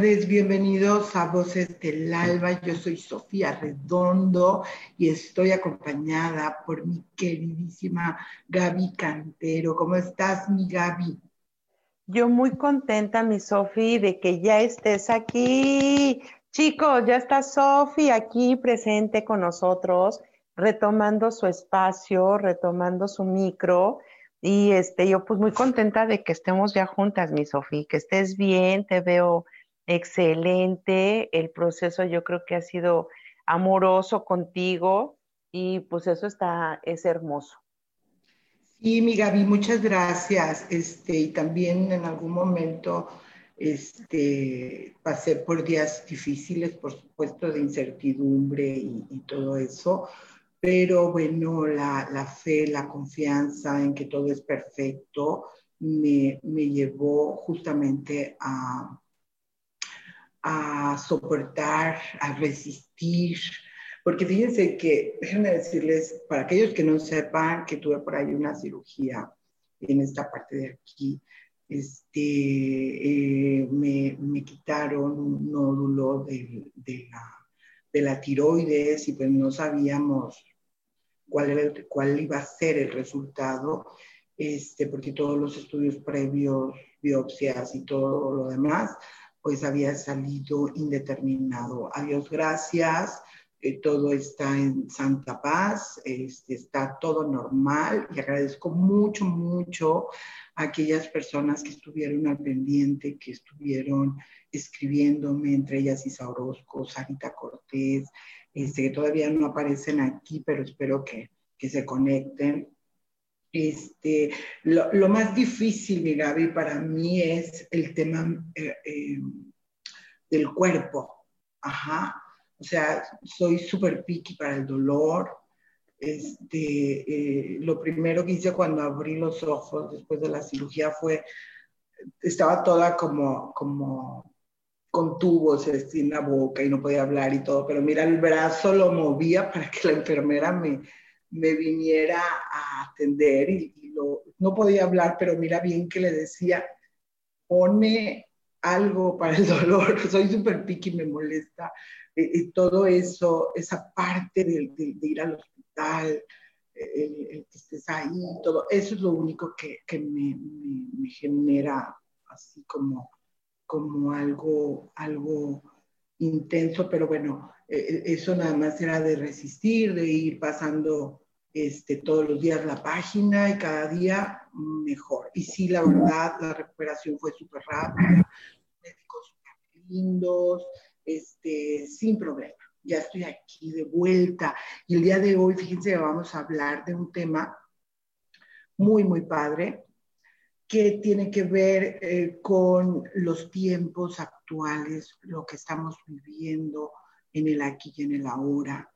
Tardes, bienvenidos a Voces del Alba. Yo soy Sofía Redondo y estoy acompañada por mi queridísima Gaby Cantero. ¿Cómo estás, mi Gaby? Yo muy contenta, mi Sofi, de que ya estés aquí. Chicos, ya está Sofi aquí presente con nosotros, retomando su espacio, retomando su micro y este, yo pues muy contenta de que estemos ya juntas, mi Sofía, que estés bien, te veo excelente, el proceso yo creo que ha sido amoroso contigo y pues eso está, es hermoso. Sí, mi Gaby, muchas gracias. Este, y también en algún momento este, pasé por días difíciles, por supuesto, de incertidumbre y, y todo eso, pero bueno, la, fe, la confianza en que todo es perfecto me, llevó justamente a, a soportar, a resistir, porque fíjense que, déjenme decirles, para aquellos que no sepan que tuve por ahí una cirugía en esta parte de aquí, este, eh, me, quitaron un nódulo de, la, de la tiroides y pues no sabíamos cuál, cuál iba a ser el resultado, este, porque todos los estudios previos, biopsias y todo lo demás, pues había salido indeterminado. Adiós, gracias. Eh, todo está en santa paz, este, está todo normal y agradezco mucho, mucho a aquellas personas que estuvieron al pendiente, que estuvieron escribiéndome, entre ellas Isa Orozco, Sarita Cortés, este, que todavía no aparecen aquí, pero espero que, se conecten. Este, lo, más difícil, mi Gaby, para mí es el tema eh, eh, del cuerpo. Ajá. O sea, soy súper picky para el dolor. Este, eh, lo primero que hice cuando abrí los ojos después de la cirugía fue, estaba toda como, como con tubos este, en la boca y no podía hablar y todo, pero mira, el brazo lo movía para que la enfermera me, me viniera a atender y, no podía hablar, pero mira bien que le decía, pone algo para el dolor, soy súper piqui, me molesta, y todo eso, esa parte de, ir al hospital, que estés ahí, todo, eso es lo único que, que me, me genera así como como algo, algo intenso, pero bueno, e, e, eso nada más era de resistir, de ir pasando este, todos los días la página y cada día mejor. Y sí, la verdad, la recuperación fue súper rápida, médicos súper lindos, este, sin problema. Ya estoy aquí de vuelta. Y el día de hoy, fíjense, vamos a hablar de un tema muy, muy padre, que tiene que ver eh, con los tiempos actuales, lo que estamos viviendo en el aquí y en el ahora,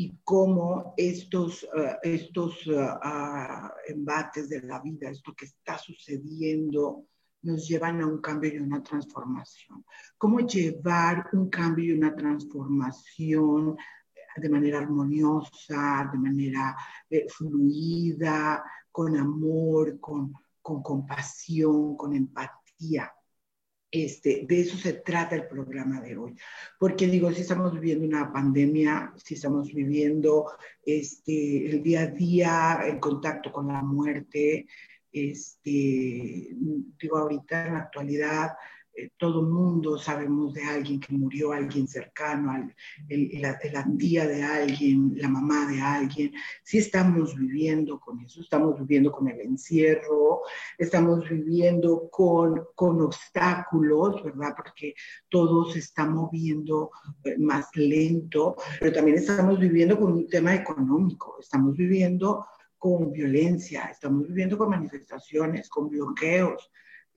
y cómo estos, eh, estos eh, ah, embates de la vida, esto que está sucediendo, nos llevan a un cambio y una transformación. Cómo llevar un cambio y una transformación de manera armoniosa, de manera fluida, con amor, con con compasión, con empatía. Este, de eso se trata el programa de hoy. Porque digo, si estamos viviendo una pandemia, si estamos viviendo este, el día a día en contacto con la muerte, este, digo, ahorita en la actualidad, eh, todo mundo sabemos de alguien que murió, alguien cercano, la, la, tía de alguien, la mamá de alguien. Sí estamos viviendo con eso, estamos viviendo con el encierro, estamos viviendo con, con obstáculos, ¿verdad? Porque todo se está moviendo eh, más lento, pero también estamos viviendo con un tema económico, estamos viviendo con violencia, estamos viviendo con manifestaciones, con bloqueos,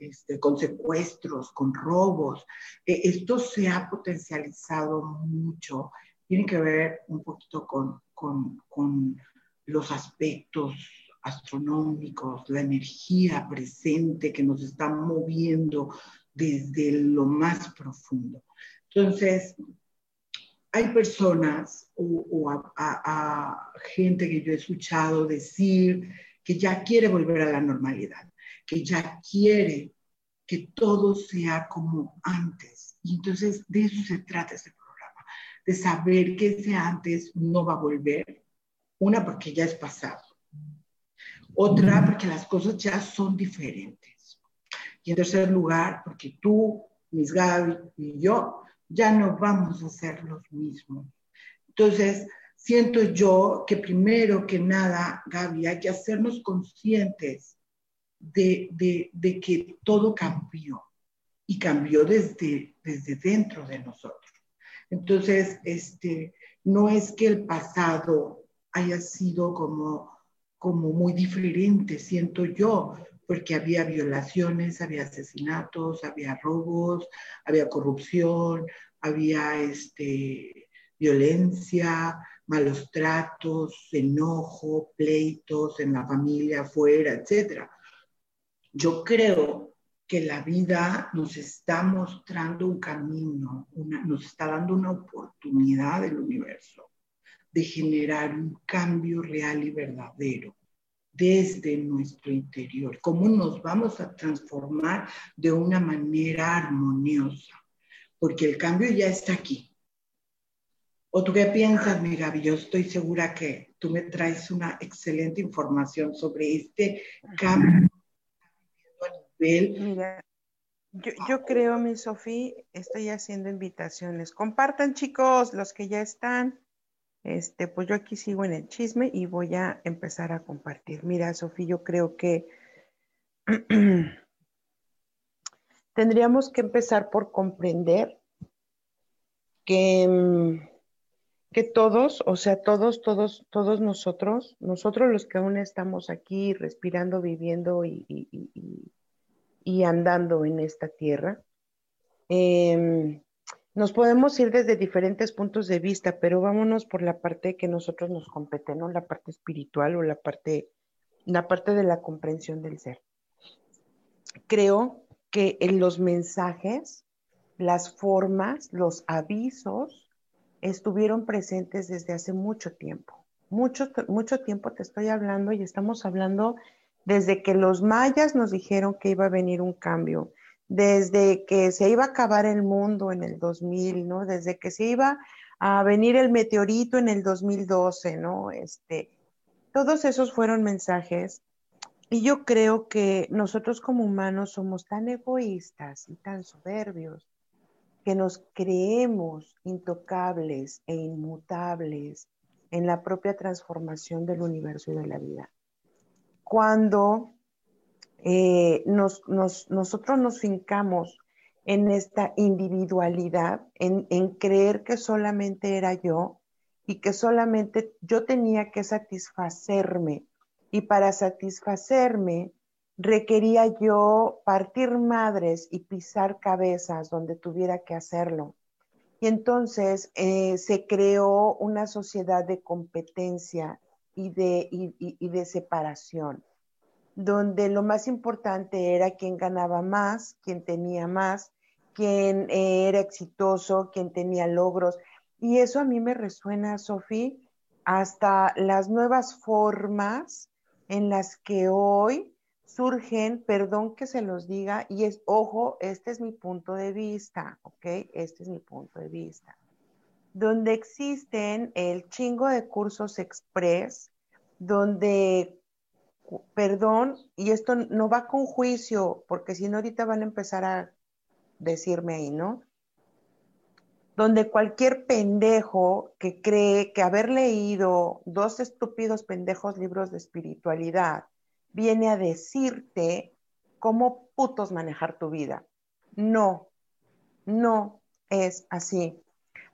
este, con secuestros, con robos. Eh, esto se ha potencializado mucho. Tiene que ver un poquito con, con, los aspectos astronómicos, la energía presente que nos está moviendo desde lo más profundo. Entonces, hay personas o, gente que yo he escuchado decir que ya quiere volver a la normalidad, que ya quiere que todo sea como antes. Y entonces de eso se trata este programa, de saber que ese antes no va a volver. Una, porque ya es pasado. Otra, porque las cosas ya son diferentes. Y en tercer lugar, porque tú, Miss Gaby y yo ya no vamos a ser los mismos. Entonces, siento yo que primero que nada, Gaby, hay que hacernos conscientes de, de, que todo cambió y cambió desde, desde dentro de nosotros. Entonces, este, no es que el pasado haya sido como, como muy diferente, siento yo, porque había violaciones, había asesinatos, había robos, había corrupción, había este, violencia, malos tratos, enojo, pleitos en la familia, afuera, etc. Yo creo que la vida nos está mostrando un camino, nos está dando una oportunidad del universo de generar un cambio real y verdadero desde nuestro interior, cómo nos vamos a transformar de una manera armoniosa, porque el cambio ya está aquí. ¿O tú qué piensas, mi Gaby? Yo estoy segura que tú me traes una excelente información sobre este cambio Mira, yo, yo creo, mi Sofía, estoy haciendo invitaciones. Compartan, chicos, los que ya están. Este, pues yo aquí sigo en el chisme y voy a empezar a compartir. Mira, Sofía, yo creo que tendríamos que empezar por comprender que, mm, que todos, o sea, todos, todos, todos nosotros, nosotros los que aún estamos aquí respirando, viviendo y, andando en esta tierra, eh, nos podemos ir desde diferentes puntos de vista, pero vámonos por la parte que nosotros nos compete, ¿no? La parte espiritual o la parte, la parte de la comprensión del ser. Creo que en los mensajes, las formas, los avisos estuvieron presentes desde hace mucho tiempo. Mucho, mucho tiempo te estoy hablando y estamos hablando desde que los mayas nos dijeron que iba a venir un cambio, desde que se iba a acabar el mundo en el 2000, ¿no? Desde que se iba a venir el meteorito en el 2012, ¿no? Este, todos esos fueron mensajes y yo creo que nosotros como humanos somos tan egoístas y tan soberbios que nos creemos intocables e inmutables en la propia transformación del universo y de la vida. Cuando eh, nosotros nos fincamos en esta individualidad, en, en creer que solamente era yo y que solamente yo tenía que satisfacerme. Y para satisfacerme requería yo partir madres y pisar cabezas donde tuviera que hacerlo. Y entonces eh, se creó una sociedad de competencia y de, y de separación donde lo más importante era quién ganaba más, quién tenía más, quién eh, era exitoso, quién tenía logros. Y eso a mí me resuena, Sofía, hasta las nuevas formas en las que hoy surgen, perdón que se los diga, y es, ojo, este es mi punto de vista, ¿ok? Este es mi punto de vista. Donde existen el chingo de cursos express, donde perdón, y esto no va con juicio, porque si no ahorita van a empezar a decirme ahí, ¿no? Donde cualquier pendejo que cree que haber leído dos estúpidos pendejos libros de espiritualidad viene a decirte cómo putos manejar tu vida. No, no es así.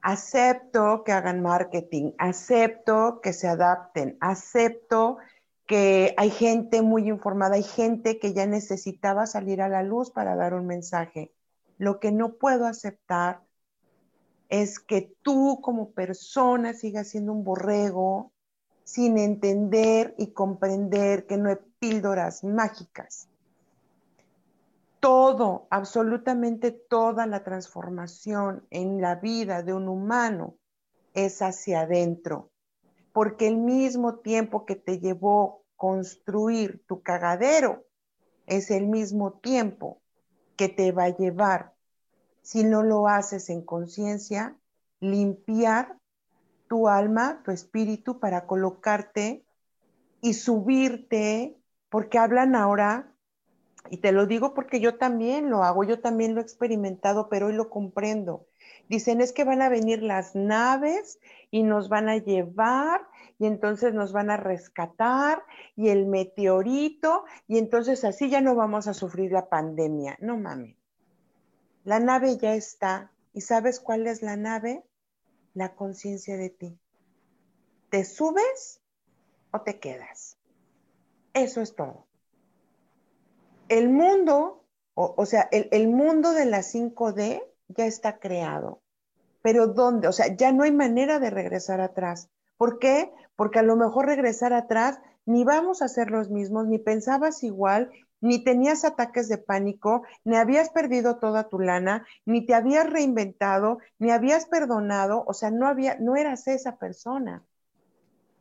Acepto que hagan marketing, acepto que se adapten, acepto que hay gente muy informada, hay gente que ya necesitaba salir a la luz para dar un mensaje. Lo que no puedo aceptar es que tú como persona sigas siendo un borrego sin entender y comprender que no hay píldoras mágicas todo, absolutamente toda la transformación en la vida de un humano es hacia adentro, porque el mismo tiempo que te llevó construir tu cagadero es el mismo tiempo que te va a llevar, si no lo haces en conciencia, limpiar tu alma, tu espíritu para colocarte y subirte, porque hablan ahora y te lo digo porque yo también lo hago, yo también lo he experimentado, pero hoy lo comprendo. Dicen, es que van a venir las naves y nos van a llevar y entonces nos van a rescatar y el meteorito y entonces así ya no vamos a sufrir la pandemia. No mames. La nave ya está. ¿Y sabes cuál es la nave? La conciencia de ti. ¿Te subes o te quedas? Eso es todo el mundo, o, sea, el, mundo de la 5D ya está creado. Pero ¿dónde? O sea, ya no hay manera de regresar atrás. ¿Por qué? Porque a lo mejor regresar atrás ni vamos a ser los mismos, ni pensabas igual, ni tenías ataques de pánico, ni habías perdido toda tu lana, ni te habías reinventado, ni habías perdonado, o sea, no había, no eras esa persona.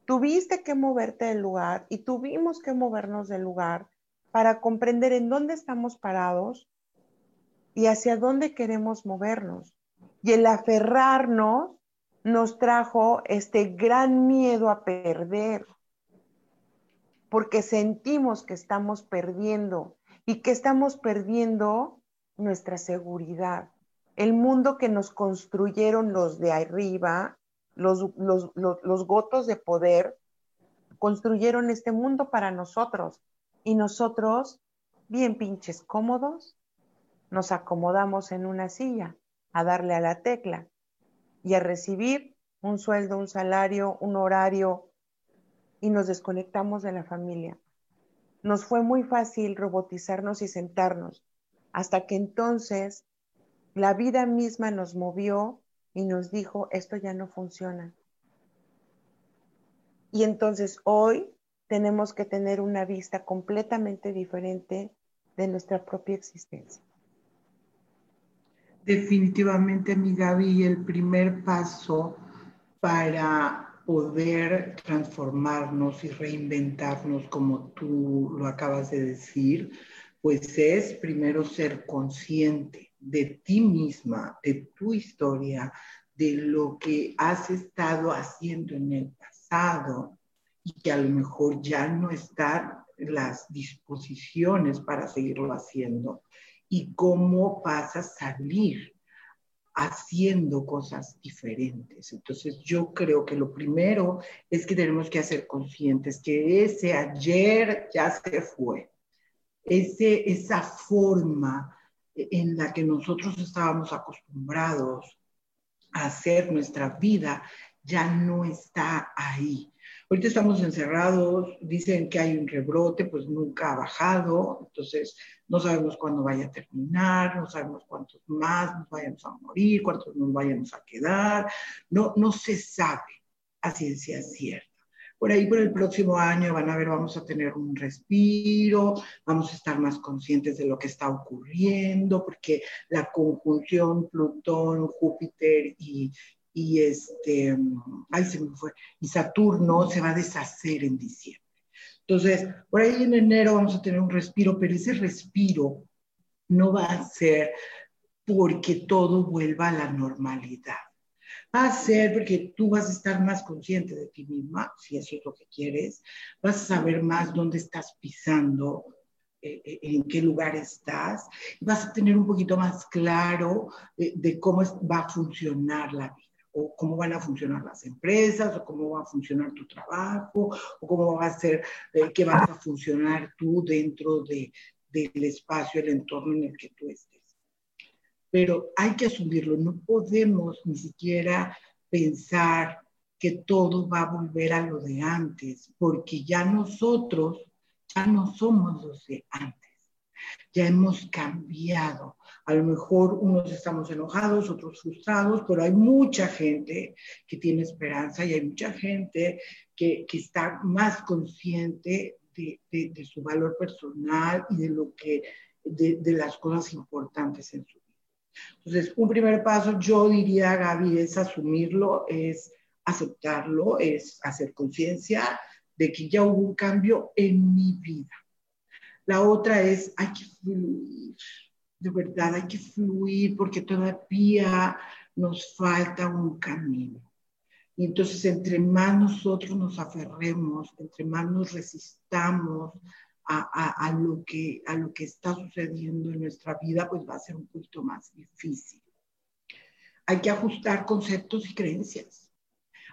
Tuviste que moverte del lugar y tuvimos que movernos del lugar para comprender en dónde estamos parados y hacia dónde queremos movernos. Y el aferrarnos nos trajo este gran miedo a perder, porque sentimos que estamos perdiendo y que estamos perdiendo nuestra seguridad. El mundo que nos construyeron los de arriba, los, los, los gotos de poder, construyeron este mundo para nosotros y nosotros, bien pinches cómodos, nos acomodamos en una silla a darle a la tecla y a recibir un sueldo, un salario, un horario y nos desconectamos de la familia. Nos fue muy fácil robotizarnos y sentarnos hasta que entonces la vida misma nos movió y nos dijo, esto ya no funciona. Y entonces hoy tenemos que tener una vista completamente diferente de nuestra propia existencia. Definitivamente, mi Gaby, el primer paso para poder transformarnos y reinventarnos, como tú lo acabas de decir, pues es primero ser consciente de ti misma, de tu historia, de lo que has estado haciendo en el pasado y que a lo mejor ya no están las disposiciones para seguirlo haciendo y cómo vas a salir haciendo cosas diferentes. Entonces yo creo que lo primero es que tenemos que hacer conscientes que ese ayer ya se fue. Ese, esa forma en la que nosotros estábamos acostumbrados a hacer nuestra vida ya no está ahí. Ahorita estamos encerrados, dicen que hay un rebrote, pues nunca ha bajado, entonces no sabemos cuándo vaya a terminar, no sabemos cuántos más nos vayamos a morir, cuántos nos vayamos a quedar, no, no se sabe a ciencia cierta. Por ahí, por el próximo año, van a ver, vamos a tener un respiro, vamos a estar más conscientes de lo que está ocurriendo, porque la conjunción Plutón, Júpiter y, y este, ay, se me fue, y Saturno se va a deshacer en diciembre. Entonces, por ahí en enero vamos a tener un respiro, pero ese respiro no va a ser porque todo vuelva a la normalidad. Va a ser porque tú vas a estar más consciente de ti misma, si eso es lo que quieres, vas a saber más dónde estás pisando, eh, eh, en qué lugar estás, vas a tener un poquito más claro de cómo va a funcionar la vida, cómo van a funcionar las empresas, o cómo va a funcionar tu trabajo, o cómo va a ser, qué vas a funcionar tú dentro de, del espacio, el entorno en el que tú estés. Pero hay que asumirlo, no podemos ni siquiera pensar que todo va a volver a lo de antes, porque ya nosotros ya no somos los de antes, ya hemos cambiado. A lo mejor unos estamos enojados, otros frustrados, pero hay mucha gente que tiene esperanza y hay mucha gente que, que está más consciente de, de, su valor personal y de lo que, de, de las cosas importantes en su vida. Entonces, un primer paso, yo diría, Gaby, es asumirlo, es aceptarlo, es hacer conciencia de que ya hubo un cambio en mi vida. La otra es, hay que fluir, de verdad, hay que fluir porque todavía nos falta un camino. Y entonces, entre más nosotros nos aferremos, entre más nos resistamos a, a, lo que, a lo que está sucediendo en nuestra vida, pues va a ser un poquito más difícil. Hay que ajustar conceptos y creencias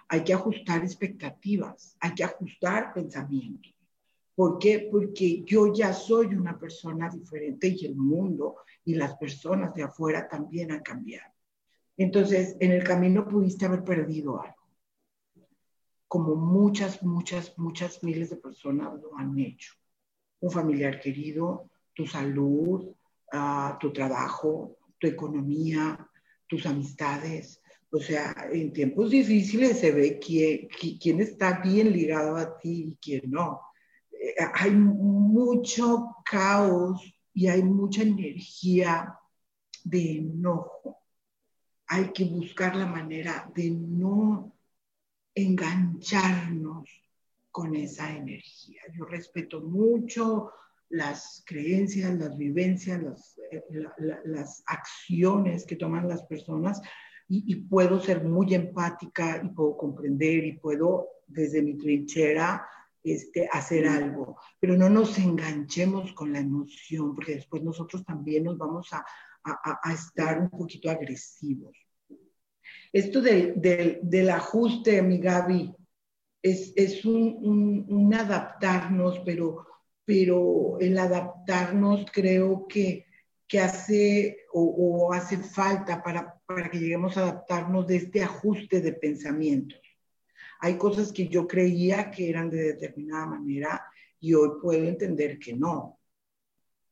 hay que ajustar expectativas, hay que ajustar pensamientos. ¿Por qué? Porque yo ya soy una persona diferente y el mundo y las personas de afuera también han cambiado. Entonces, en el camino pudiste haber perdido algo, como muchas, muchas, muchas miles de personas lo han hecho. Un familiar querido, tu salud, uh, tu trabajo, tu economía, tus amistades, o sea, en tiempos difíciles se ve quién, quién está bien ligado a ti y quién no. Eh, hay mucho caos y hay mucha energía de enojo. Hay que buscar la manera de no engancharnos con esa energía. Yo respeto mucho las creencias, las vivencias, las, eh, las acciones que toman las personas, y, puedo ser muy empática y puedo comprender y puedo desde mi trinchera este, hacer algo, pero no nos enganchemos con la emoción, porque después nosotros también nos vamos a, a, a estar un poquito agresivos. Esto de, de, del ajuste, mi Gaby, es, es un, un, un, adaptarnos, pero, pero el adaptarnos creo que que hace o, hace falta para, para, que lleguemos a adaptarnos de este ajuste de pensamientos. Hay cosas que yo creía que eran de determinada manera y hoy puedo entender que no.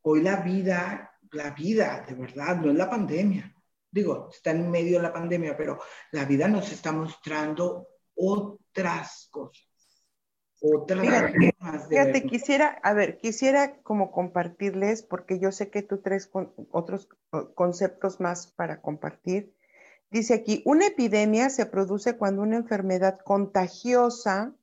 Hoy la vida, la vida de verdad, no es la pandemia. Digo, está en medio de la pandemia, pero la vida nos está mostrando otras cosas fíjate, quisiera, a ver, quisiera como compartirles, porque yo sé que tú traes otros conceptos más para compartir. Dice aquí, una epidemia se produce cuando una enfermedad contagiosa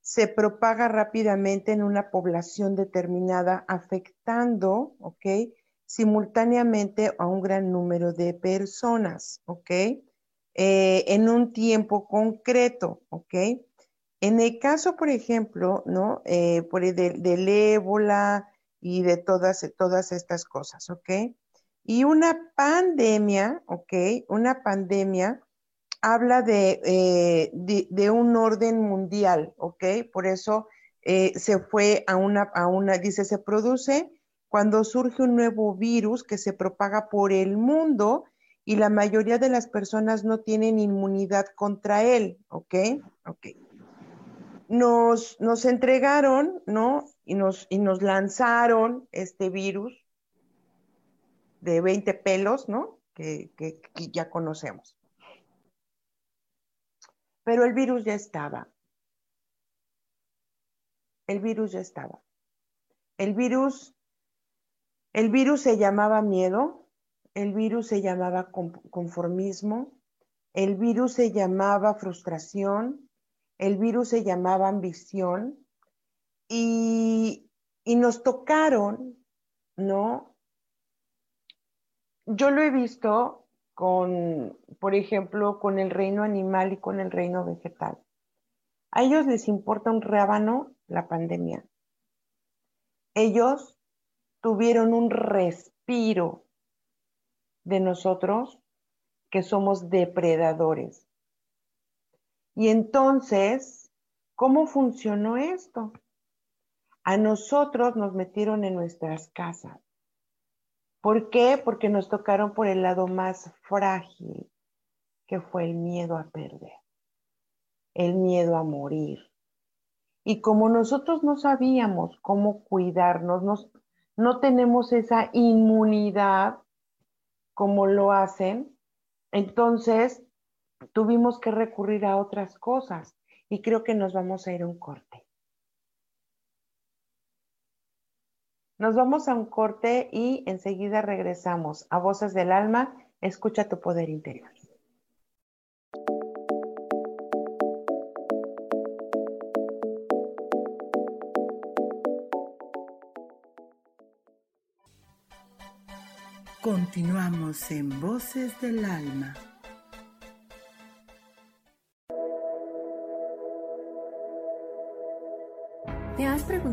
se propaga rápidamente en una población determinada, afectando, ¿ok? Simultáneamente a un gran número de personas, ¿ok? Eh, en un tiempo concreto, ¿ok? En el caso, por ejemplo, ¿no? Eh, por el del ébola y de todas, todas estas cosas, ¿ok? Y una pandemia, ¿ok? Una pandemia habla de, eh, de, un orden mundial, ¿ok? Por eso eh, se fue a una, a una, dice, se produce cuando surge un nuevo virus que se propaga por el mundo y la mayoría de las personas no tienen inmunidad contra él, ¿ok? Ok nos, nos entregaron, ¿no? Y nos, y nos lanzaron este virus de 20 pelos, ¿no? Que, que, ya conocemos. Pero el virus ya estaba. El virus ya estaba. El virus, el virus se llamaba miedo, el virus se llamaba conformismo, el virus se llamaba frustración, el virus se llamaba ambición y, nos tocaron, ¿no? Yo lo he visto con, por ejemplo, con el reino animal y con el reino vegetal. A ellos les importa un rábano la pandemia. Ellos tuvieron un respiro de nosotros que somos depredadores. Y entonces, ¿cómo funcionó esto? A nosotros nos metieron en nuestras casas. ¿Por qué? Porque nos tocaron por el lado más frágil, que fue el miedo a perder, el miedo a morir. Y como nosotros no sabíamos cómo cuidarnos, no tenemos esa inmunidad como lo hacen, entonces tuvimos que recurrir a otras cosas y creo que nos vamos a ir a un corte. Nos vamos a un corte y enseguida regresamos a Voces del Alma. Escucha tu poder interior. Continuamos en Voces del Alma.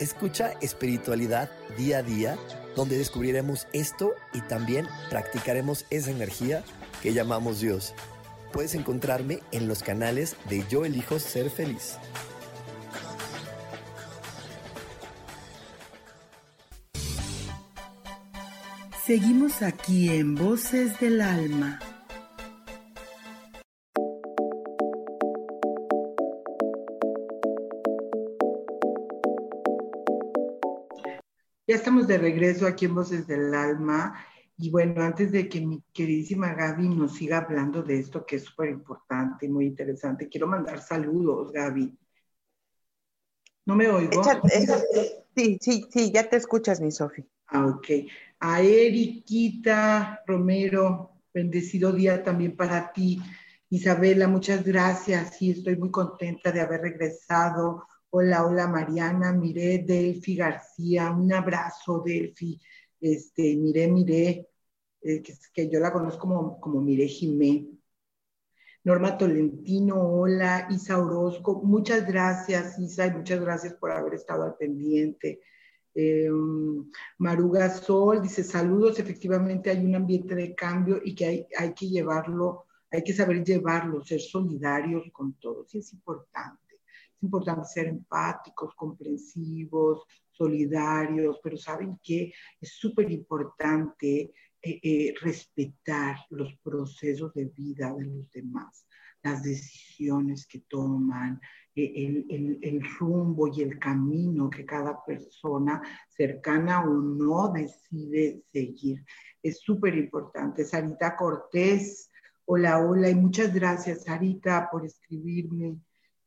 Escucha espiritualidad día a día, donde descubriremos esto y también practicaremos esa energía que llamamos Dios. Puedes encontrarme en los canales de Yo elijo ser feliz. Seguimos aquí en Voces del Alma. Ya estamos de regreso aquí en Voces del Alma. Y bueno, antes de que mi queridísima Gaby nos siga hablando de esto que es súper importante y muy interesante, quiero mandar saludos, Gaby. ¿No me oigo? Sí, sí, sí, ya te escuchas, mi Sofi. Ah, ok. A Eriquita Romero, bendecido día también para ti. Isabela, muchas gracias. Sí, estoy muy contenta de haber regresado Hola, hola Mariana, miré Delfi García, un abrazo Delfi, este, miré, miré, eh, que, yo la conozco como, como Miré Jimé. Norma Tolentino, hola, Isa Orozco, muchas gracias Isa y muchas gracias por haber estado al pendiente. Em, Maruga Sol dice saludos, efectivamente hay un ambiente de cambio y que hay, hay que llevarlo, hay que saber llevarlo, ser solidarios con todos, y es importante. Es importante ser empáticos, comprensivos, solidarios, pero saben que es súper importante eh, eh, respetar los procesos de vida de los demás, las decisiones que toman, eh, el, el, rumbo y el camino que cada persona cercana o no decide seguir. Es súper importante. Sarita Cortés, hola, hola, y muchas gracias, Sarita, por escribirme.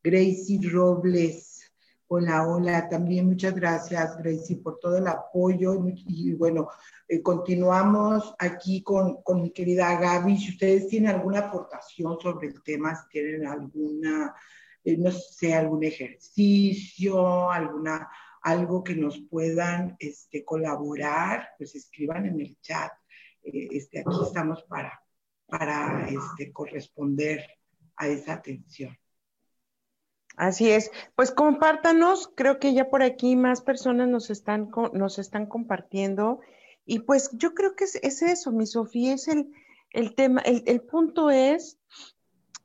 Gracie Robles. Hola, hola, también muchas gracias, Gracie, por todo el apoyo. Y, bueno, eh, continuamos aquí con, mi querida Gaby. Si ustedes tienen alguna aportación sobre el tema, si tienen alguna, eh, no sé, algún ejercicio, alguna, algo que nos puedan este, colaborar, pues escriban en el chat. Eh, este, aquí estamos para, para este, corresponder a esa atención. Así es. Pues compártanos, creo que ya por aquí más personas nos están, nos están compartiendo. Y pues yo creo que es, eso, mi Sofía, es el, el tema, el, punto es,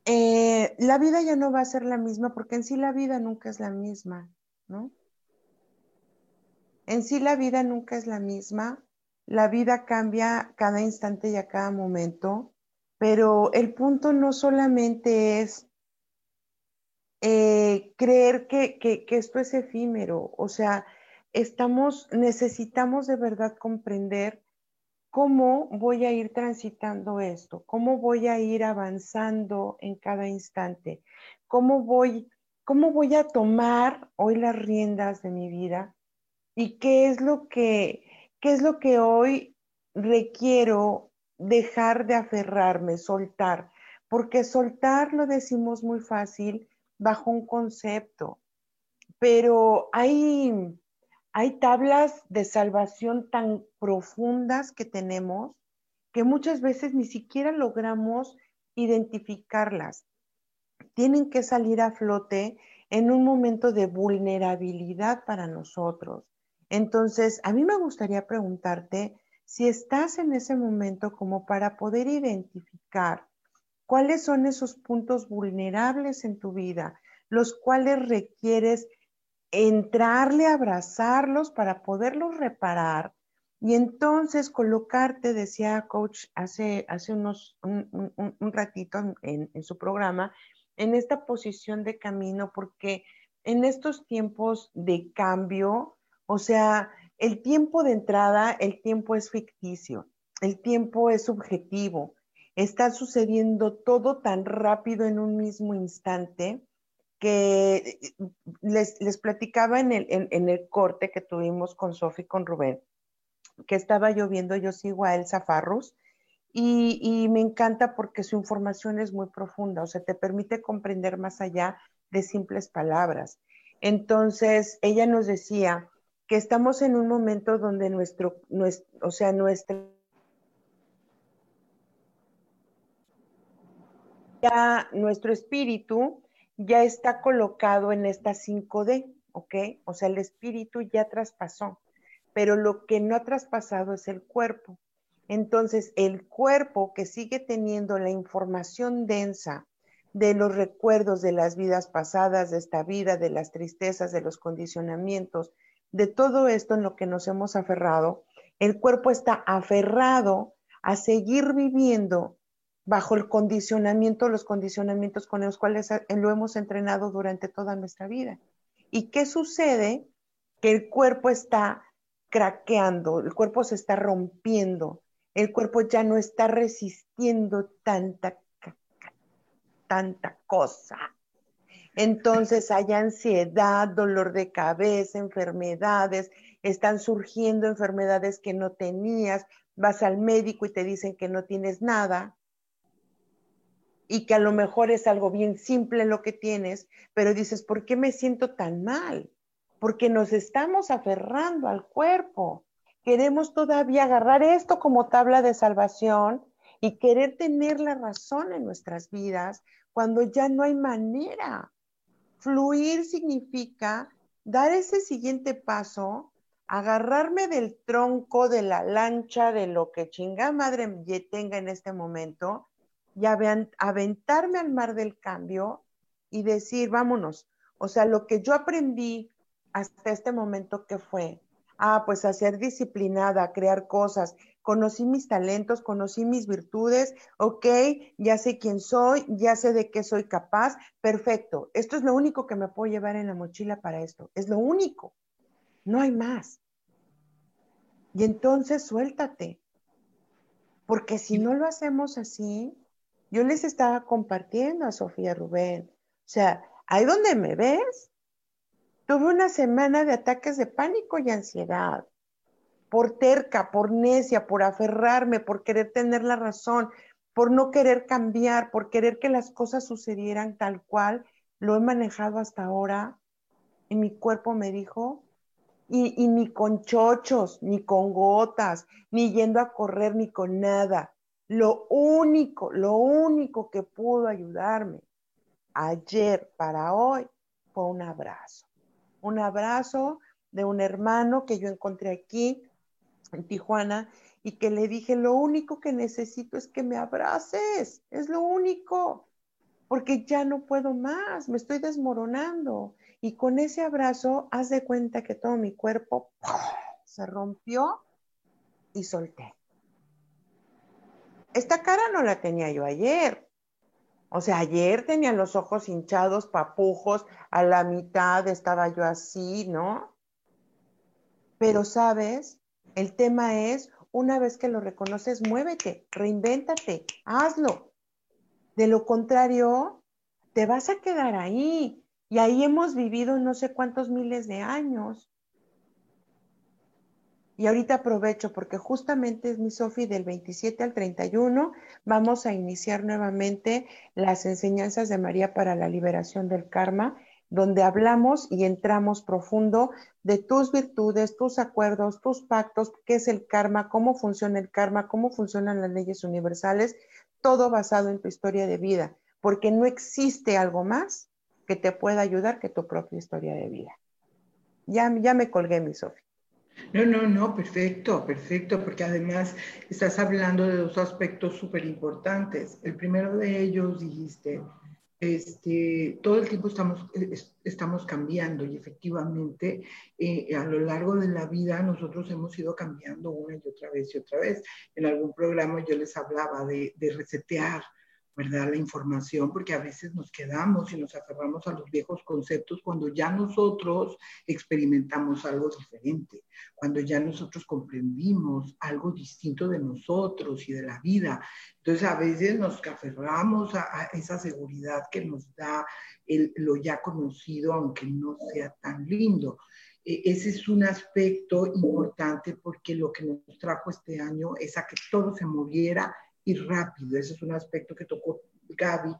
eh, la vida ya no va a ser la misma, porque en sí la vida nunca es la misma, ¿no? En sí la vida nunca es la misma, la vida cambia cada instante y a cada momento, pero el punto no solamente es eh, creer que, que, esto es efímero, o sea, estamos, necesitamos de verdad comprender cómo voy a ir transitando esto, cómo voy a ir avanzando en cada instante, cómo voy, cómo voy a tomar hoy las riendas de mi vida y qué es lo que, qué es lo que hoy requiero dejar de aferrarme, soltar, porque soltar lo decimos muy fácil, bajo un concepto, pero hay, hay tablas de salvación tan profundas que tenemos que muchas veces ni siquiera logramos identificarlas. Tienen que salir a flote en un momento de vulnerabilidad para nosotros. Entonces, a mí me gustaría preguntarte si estás en ese momento como para poder identificar cuáles son esos puntos vulnerables en tu vida, los cuales requieres entrarle, abrazarlos para poderlos reparar y entonces colocarte, decía coach hace, hace unos, un, ratito en, en, su programa, en esta posición de camino, porque en estos tiempos de cambio, o sea, el tiempo de entrada, el tiempo es ficticio, el tiempo es subjetivo, está sucediendo todo tan rápido en un mismo instante que les, les platicaba en el, en, el, corte que tuvimos con Sofi y con Rubén, que estaba lloviendo, yo sigo a Elsa Farrus, y, y, me encanta porque su información es muy profunda, o sea, te permite comprender más allá de simples palabras. Entonces, ella nos decía que estamos en un momento donde nuestro, nuestro o sea, nuestra ya nuestro espíritu ya está colocado en esta 5D, ¿ok? O sea, el espíritu ya traspasó, pero lo que no ha traspasado es el cuerpo. Entonces, el cuerpo que sigue teniendo la información densa de los recuerdos de las vidas pasadas, de esta vida, de las tristezas, de los condicionamientos, de todo esto en lo que nos hemos aferrado, el cuerpo está aferrado a seguir viviendo bajo el condicionamiento, los condicionamientos con los cuales lo hemos entrenado durante toda nuestra vida. ¿Y qué sucede? Que el cuerpo está craqueando, el cuerpo se está rompiendo, el cuerpo ya no está resistiendo tanta, tanta cosa. Entonces hay ansiedad, dolor de cabeza, enfermedades, están surgiendo enfermedades que no tenías, vas al médico y te dicen que no tienes nada, y que a lo mejor es algo bien simple lo que tienes, pero dices, ¿por qué me siento tan mal? Porque nos estamos aferrando al cuerpo. Queremos todavía agarrar esto como tabla de salvación y querer tener la razón en nuestras vidas cuando ya no hay manera. Fluir significa dar ese siguiente paso, agarrarme del tronco de la lancha, de lo que chinga madre tenga en este momento, y aventarme al mar del cambio y decir, vámonos. O sea, lo que yo aprendí hasta este momento que fue, ah, pues a ser disciplinada, a crear cosas, conocí mis talentos, conocí mis virtudes, ok, ya sé quién soy, ya sé de qué soy capaz, perfecto. Esto es lo único que me puedo llevar en la mochila para esto, es lo único, no hay más. Y entonces suéltate, porque si no lo hacemos así, yo les estaba compartiendo a Sofía Rubén. O sea, ahí donde me ves, tuve una semana de ataques de pánico y ansiedad. Por terca, por necia, por aferrarme, por querer tener la razón, por no querer cambiar, por querer que las cosas sucedieran tal cual lo he manejado hasta ahora. Y mi cuerpo me dijo, y, y ni con chochos, ni con gotas, ni yendo a correr, ni con nada Lo único, lo único que pudo ayudarme ayer para hoy fue un abrazo. Un abrazo de un hermano que yo encontré aquí en Tijuana y que le dije, lo único que necesito es que me abraces, es lo único, porque ya no puedo más, me estoy desmoronando. Y con ese abrazo, haz de cuenta que todo mi cuerpo se rompió y solté. Esta cara no la tenía yo ayer. O sea, ayer tenía los ojos hinchados, papujos, a la mitad estaba yo así, ¿no? Pero, ¿sabes? El tema es, una vez que lo reconoces, muévete, reinvéntate, hazlo. De lo contrario, te vas a quedar ahí. Y ahí hemos vivido no sé cuántos miles de años. Y ahorita aprovecho porque justamente es mi Sofi del 27 al 31. Vamos a iniciar nuevamente las enseñanzas de María para la liberación del karma, donde hablamos y entramos profundo de tus virtudes, tus acuerdos, tus pactos, qué es el karma, cómo funciona el karma, cómo funcionan las leyes universales, todo basado en tu historia de vida, porque no existe algo más que te pueda ayudar que tu propia historia de vida. Ya, ya me colgué, mi Sofía. No, no, no, perfecto, perfecto, porque además estás hablando de dos aspectos súper importantes. El primero de ellos dijiste, este, todo el tiempo estamos, estamos cambiando y efectivamente eh, a lo largo de la vida nosotros hemos ido cambiando una y otra vez y otra vez. En algún programa yo les hablaba de resetear ¿verdad? La información, porque a veces nos quedamos y nos aferramos a los viejos conceptos cuando ya nosotros experimentamos algo diferente, cuando ya nosotros comprendimos algo distinto de nosotros y de la vida. Entonces a veces nos aferramos a, esa seguridad que nos da el, lo ya conocido, aunque no sea tan lindo. E, ese es un aspecto importante porque lo que nos trajo este año es a que todo se moviera y rápido. Ese es un aspecto que tocó Gaby,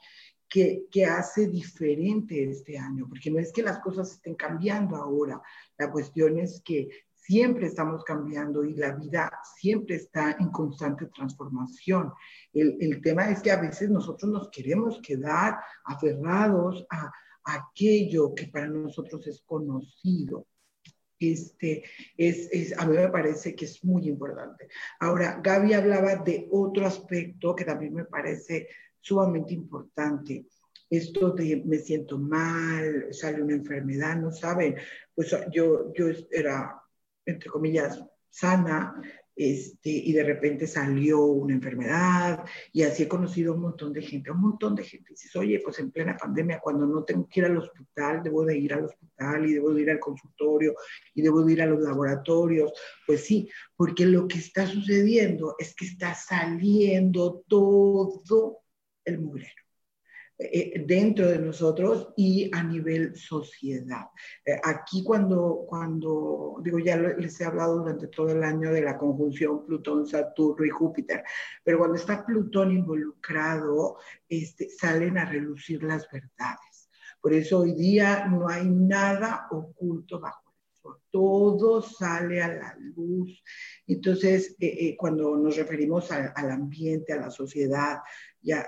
que, que, hace diferente este año, porque no es que las cosas estén cambiando ahora, la cuestión es que siempre estamos cambiando y la vida siempre está en constante transformación. El, el tema es que a veces nosotros nos queremos quedar aferrados a, a aquello que para nosotros es conocido este, es, es, a mí me parece que es muy importante. Ahora, Gaby hablaba de otro aspecto que también me parece sumamente importante. Esto de me siento mal, sale una enfermedad, no saben. Pues yo, yo era, entre comillas, sana, este, y de repente salió una enfermedad y así he conocido un montón de gente, un montón de gente. Dices, oye, pues en plena pandemia, cuando no tengo que ir al hospital, debo de ir al hospital y debo de ir al consultorio y debo de ir a los laboratorios. Pues sí, porque lo que está sucediendo es que está saliendo todo el mugrero. Eh, dentro de nosotros y a nivel sociedad. Eh, aquí cuando, cuando, digo, ya les he hablado durante todo el año de la conjunción Plutón, Saturno y Júpiter, pero cuando está Plutón involucrado, este, salen a relucir las verdades. Por eso hoy día no hay nada oculto bajo todo sale a la luz. Entonces, eh, cuando nos referimos al ambiente, a la sociedad, ya,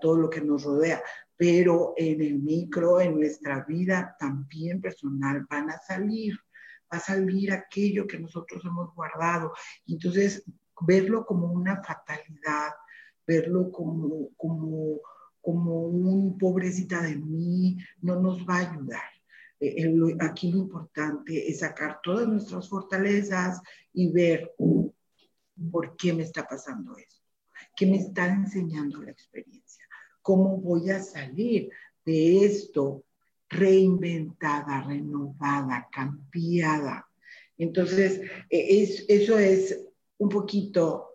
todo lo que nos rodea, pero en el micro, en nuestra vida también personal, van a salir, va a salir aquello que nosotros hemos guardado. Entonces, verlo como una fatalidad, verlo como, como, como un pobrecita de mí, no nos va a ayudar. Eh, aquí lo importante es sacar todas nuestras fortalezas y ver por qué me está pasando eso. ¿Qué me está enseñando la experiencia? ¿Cómo voy a salir de esto reinventada, renovada, cambiada? Entonces, e, es, eso es un poquito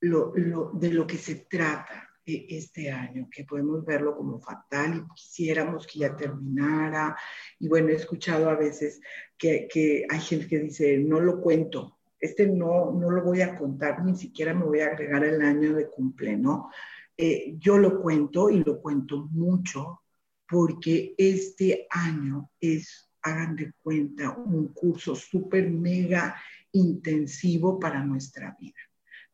de lo que se trata e, este año, que podemos verlo como fatal y quisiéramos que ya terminara. Y bueno, he escuchado a veces que, que hay gente que dice, no lo cuento, este no, no lo voy a contar, ni siquiera me voy a agregar el año de cumple, ¿no? Eh, yo lo cuento y lo cuento mucho porque este año es, hagan de cuenta, un curso súper mega intensivo para nuestra vida.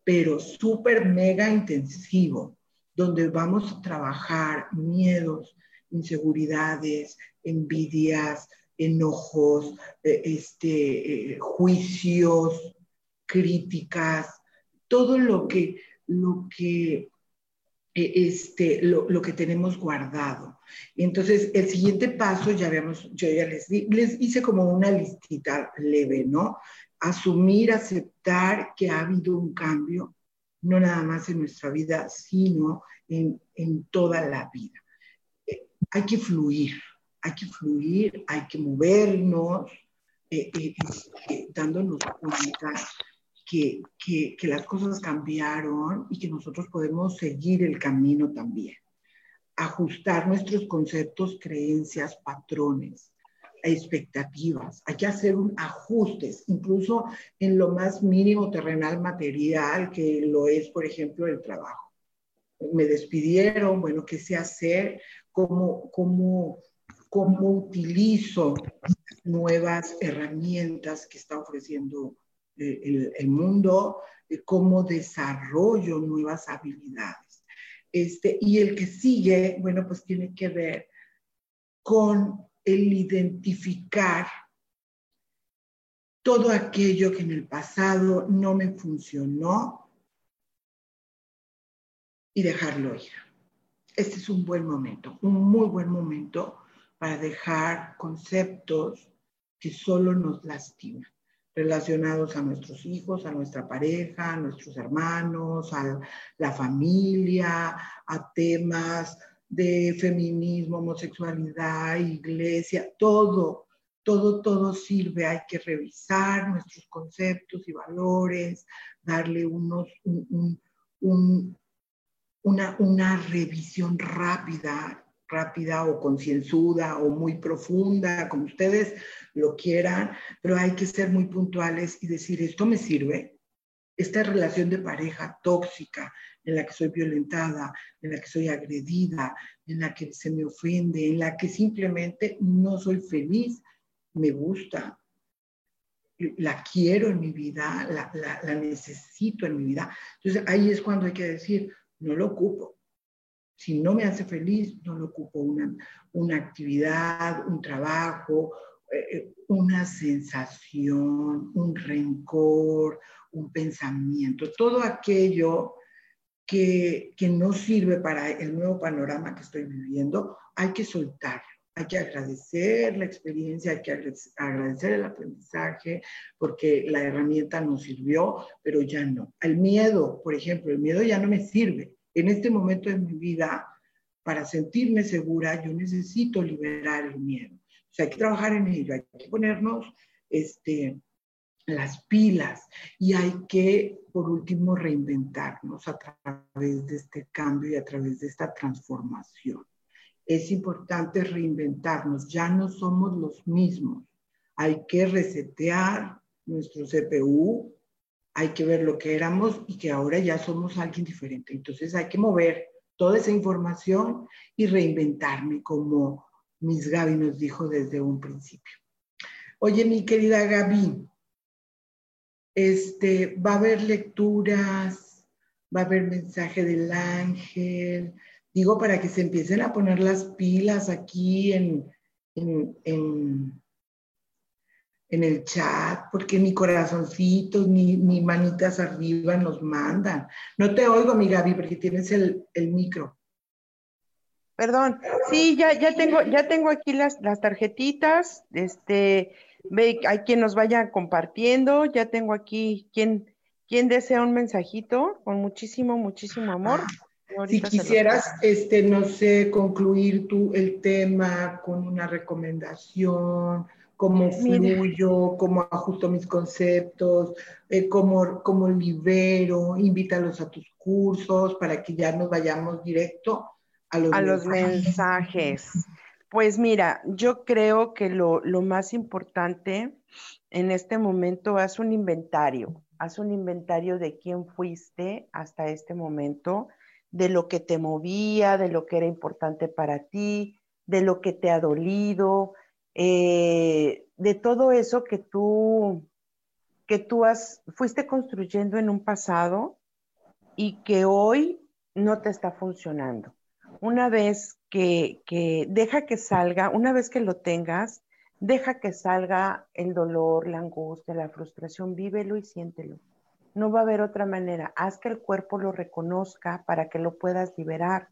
pero súper mega intensivo, donde vamos a trabajar miedos, inseguridades, envidias, enojos, eh, este, eh, juicios, críticas, todo lo que, lo que, eh, este, lo, que tenemos guardado. entonces, el siguiente paso, ya vemos, yo ya les, les hice como una listita leve, ¿no? Asumir, aceptar que ha habido un cambio, no nada más en nuestra vida, sino en, en toda la vida. hay que fluir, hay que fluir, hay que movernos, eh, eh, eh, dándonos cuenta que, que, las cosas cambiaron y que nosotros podemos seguir el camino también. Ajustar nuestros conceptos, creencias, patrones, expectativas. Hay que hacer ajustes, incluso en lo más mínimo terrenal material, que lo es, por ejemplo, el trabajo. Me despidieron, bueno, ¿qué sé hacer? ¿Cómo, cómo cómo utilizo nuevas herramientas que está ofreciendo eh, el, mundo, cómo desarrollo nuevas habilidades. Este, y el que sigue, bueno, pues tiene que ver con el identificar todo aquello que en el pasado no me funcionó y dejarlo ir. Este es un buen momento, un muy buen momento para dejar conceptos que solo nos lastiman, relacionados a nuestros hijos, a nuestra pareja, a nuestros hermanos, a la familia, a temas de feminismo, homosexualidad, iglesia, todo, todo, todo sirve. Hay que revisar nuestros conceptos y valores, darle unos, una, una revisión rápida rápida o concienzuda o muy profunda, como ustedes lo quieran, pero hay que ser muy puntuales y decir, esto me sirve, esta relación de pareja tóxica en la que soy violentada, en la que soy agredida, en la que se me ofende, en la que simplemente no soy feliz, me gusta, la quiero en mi vida, la, la necesito en mi vida. Entonces ahí es cuando hay que decir, no lo ocupo, si no me hace feliz, no lo ocupo una, una actividad, un trabajo, eh, eh, una sensación, un rencor, un pensamiento, todo aquello que, que no sirve para el nuevo panorama que estoy viviendo, hay que soltarlo. Hay que agradecer la experiencia, hay que agradecer el aprendizaje, porque la herramienta nos sirvió, pero ya no. El miedo, por ejemplo, el miedo ya no me sirve en este momento de mi vida, para sentirme segura, yo necesito liberar el miedo. O hay que trabajar en ello, hay que ponernos este, las pilas y hay que, por último, reinventarnos a través de este cambio y a través de esta transformación. Es importante reinventarnos, ya no somos los mismos. Hay que resetear nuestro CPU, hay que ver lo que éramos y que ahora ya somos alguien diferente. Entonces hay que mover toda esa información y reinventarme como Miss Gaby nos dijo desde un principio. Oye, mi querida Gaby, este, va a haber lecturas, va a haber mensaje del ángel, digo para que se empiecen a poner las pilas aquí en, en en el chat, porque ni corazoncitos, ni, ni manitas arriba nos mandan. No te oigo, mi Gaby, porque tienes el, micro. Perdón, sí, ya, ya tengo, ya tengo aquí las, las tarjetitas, este, ve, hay quien nos vaya compartiendo, ya tengo aquí quien, quien desea un mensajito, con muchísimo, muchísimo amor. Ah, si quisieras, este, no sé, concluir tú el tema con una recomendación, cómo fluyo, cómo ajusto mis conceptos, eh, cómo, cómo, libero, invítalos a tus cursos para que ya nos vayamos directo a los, a mensajes. los mensajes. Pues mira, yo creo que lo, lo más importante en este momento, haz un inventario, haz un inventario de quién fuiste hasta este momento, de lo que te movía, de lo que era importante para ti, de lo que te ha dolido, eh, de todo eso que tú, que tú has, fuiste construyendo en un pasado y que hoy no te está funcionando. Una vez que, que deja que salga, una vez que lo tengas, deja que salga el dolor, la angustia, la frustración, vívelo y siéntelo. No va a haber otra manera. Haz que el cuerpo lo reconozca para que lo puedas liberar,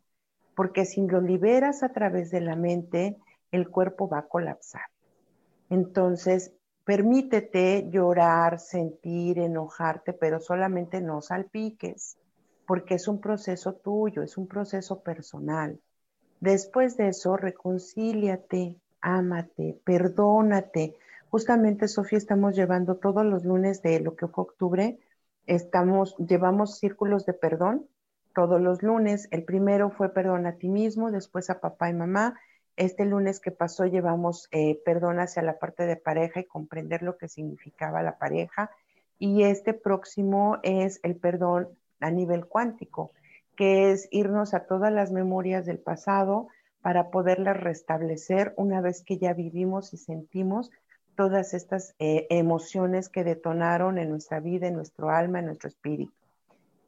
porque si lo liberas a través de la mente, el cuerpo va a colapsar. Entonces, permítete llorar, sentir, enojarte, pero solamente no salpiques, porque es un proceso tuyo, es un proceso personal. Después de eso, reconcíliate, ámate, perdónate. Justamente, Sofía, estamos llevando todos los lunes de lo que fue octubre Estamos, llevamos círculos de perdón todos los lunes. El primero fue perdón a ti mismo, después a papá y mamá. Este lunes que pasó llevamos eh, perdón hacia la parte de pareja y comprender lo que significaba la pareja. Y este próximo es el perdón a nivel cuántico, que es irnos a todas las memorias del pasado para poderlas restablecer una vez que ya vivimos y sentimos todas estas eh, emociones que detonaron en nuestra vida, en nuestro alma, en nuestro espíritu.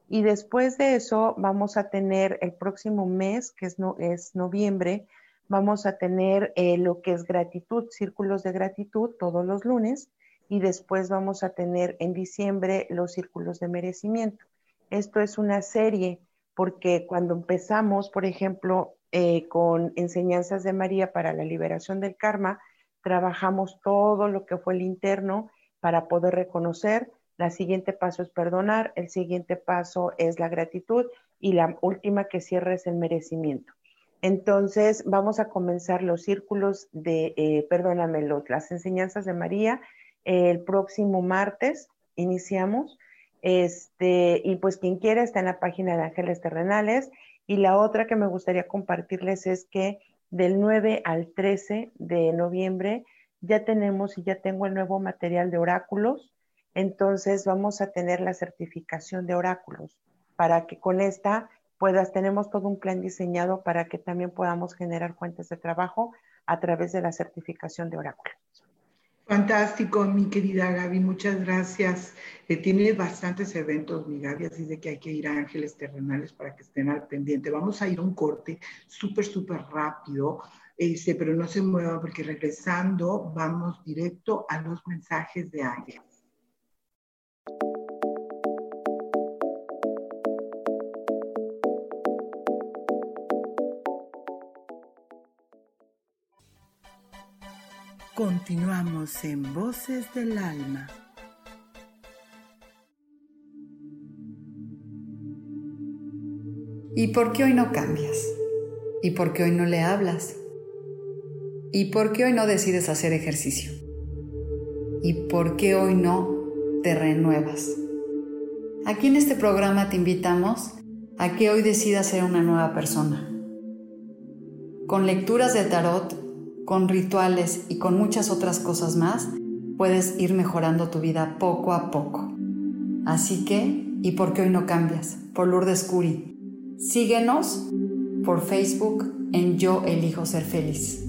Y después de eso vamos a tener el próximo mes, que es, no, es noviembre, vamos a tener eh, lo que es gratitud, círculos de gratitud todos los lunes y después vamos a tener en diciembre los círculos de merecimiento. Esto es una serie porque cuando empezamos, por ejemplo, eh, con enseñanzas de María para la liberación del karma, trabajamos todo lo que fue el interno para poder reconocer. La siguiente paso es perdonar, el siguiente paso es la gratitud y la última que cierra es el merecimiento. Entonces, vamos a comenzar los círculos de, eh, perdóname, las enseñanzas de María. el próximo martes iniciamos. Este, y pues quien quiera está en la página de Ángeles Terrenales. Y la otra que me gustaría compartirles es que del 9 al 13 de noviembre ya tenemos y ya tengo el nuevo material de oráculos. Entonces vamos a tener la certificación de oráculos para que con esta puedas, tenemos todo un plan diseñado para que también podamos generar fuentes de trabajo a través de la certificación de oráculos. Fantástico, mi querida Gaby, muchas gracias. Eh, tiene bastantes eventos, mi Gaby, así de que hay que ir a Ángeles Terrenales para que estén al pendiente. Vamos a ir a un corte súper, súper rápido, este, pero no se muevan porque regresando vamos directo a los mensajes de Ángel. Continuamos en Voces del Alma. ¿Y por qué hoy no cambias? ¿Y por qué hoy no le hablas? ¿Y por qué hoy no decides hacer ejercicio? ¿Y por qué hoy no te renuevas? Aquí en este programa te invitamos a que hoy decidas ser una nueva persona. Con lecturas de tarot con rituales y con muchas otras cosas más, puedes ir mejorando tu vida poco a poco. Así que, ¿y por qué hoy no cambias? Por Lourdes Curi. Síguenos por Facebook en Yo Elijo Ser Feliz.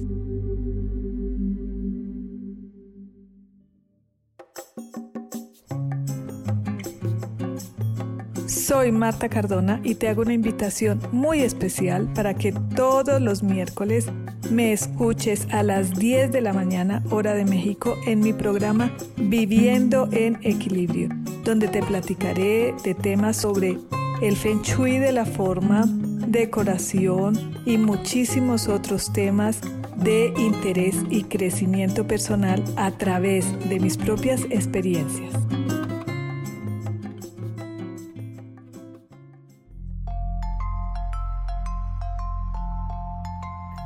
Soy Marta Cardona y te hago una invitación muy especial para que todos los miércoles me escuches a las 10 de la mañana hora de México en mi programa Viviendo en Equilibrio, donde te platicaré de temas sobre el feng shui de la forma, decoración y muchísimos otros temas de interés y crecimiento personal a través de mis propias experiencias.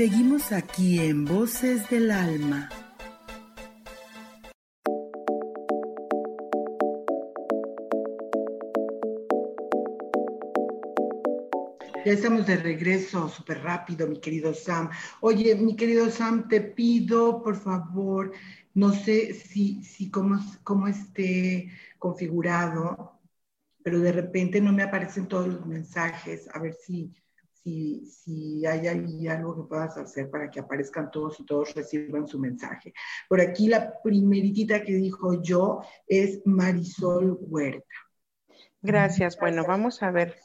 Seguimos aquí en Voces del Alma. Ya estamos de regreso súper rápido, mi querido Sam. Oye, mi querido Sam, te pido, por favor, no sé si, si cómo, cómo esté configurado, pero de repente no me aparecen todos los mensajes. A ver si si, si hay ahí algo que puedas hacer para que aparezcan todos y todos reciban su mensaje. Por aquí la primeritita que dijo yo es Marisol Huerta. Gracias. Bueno, vamos a ver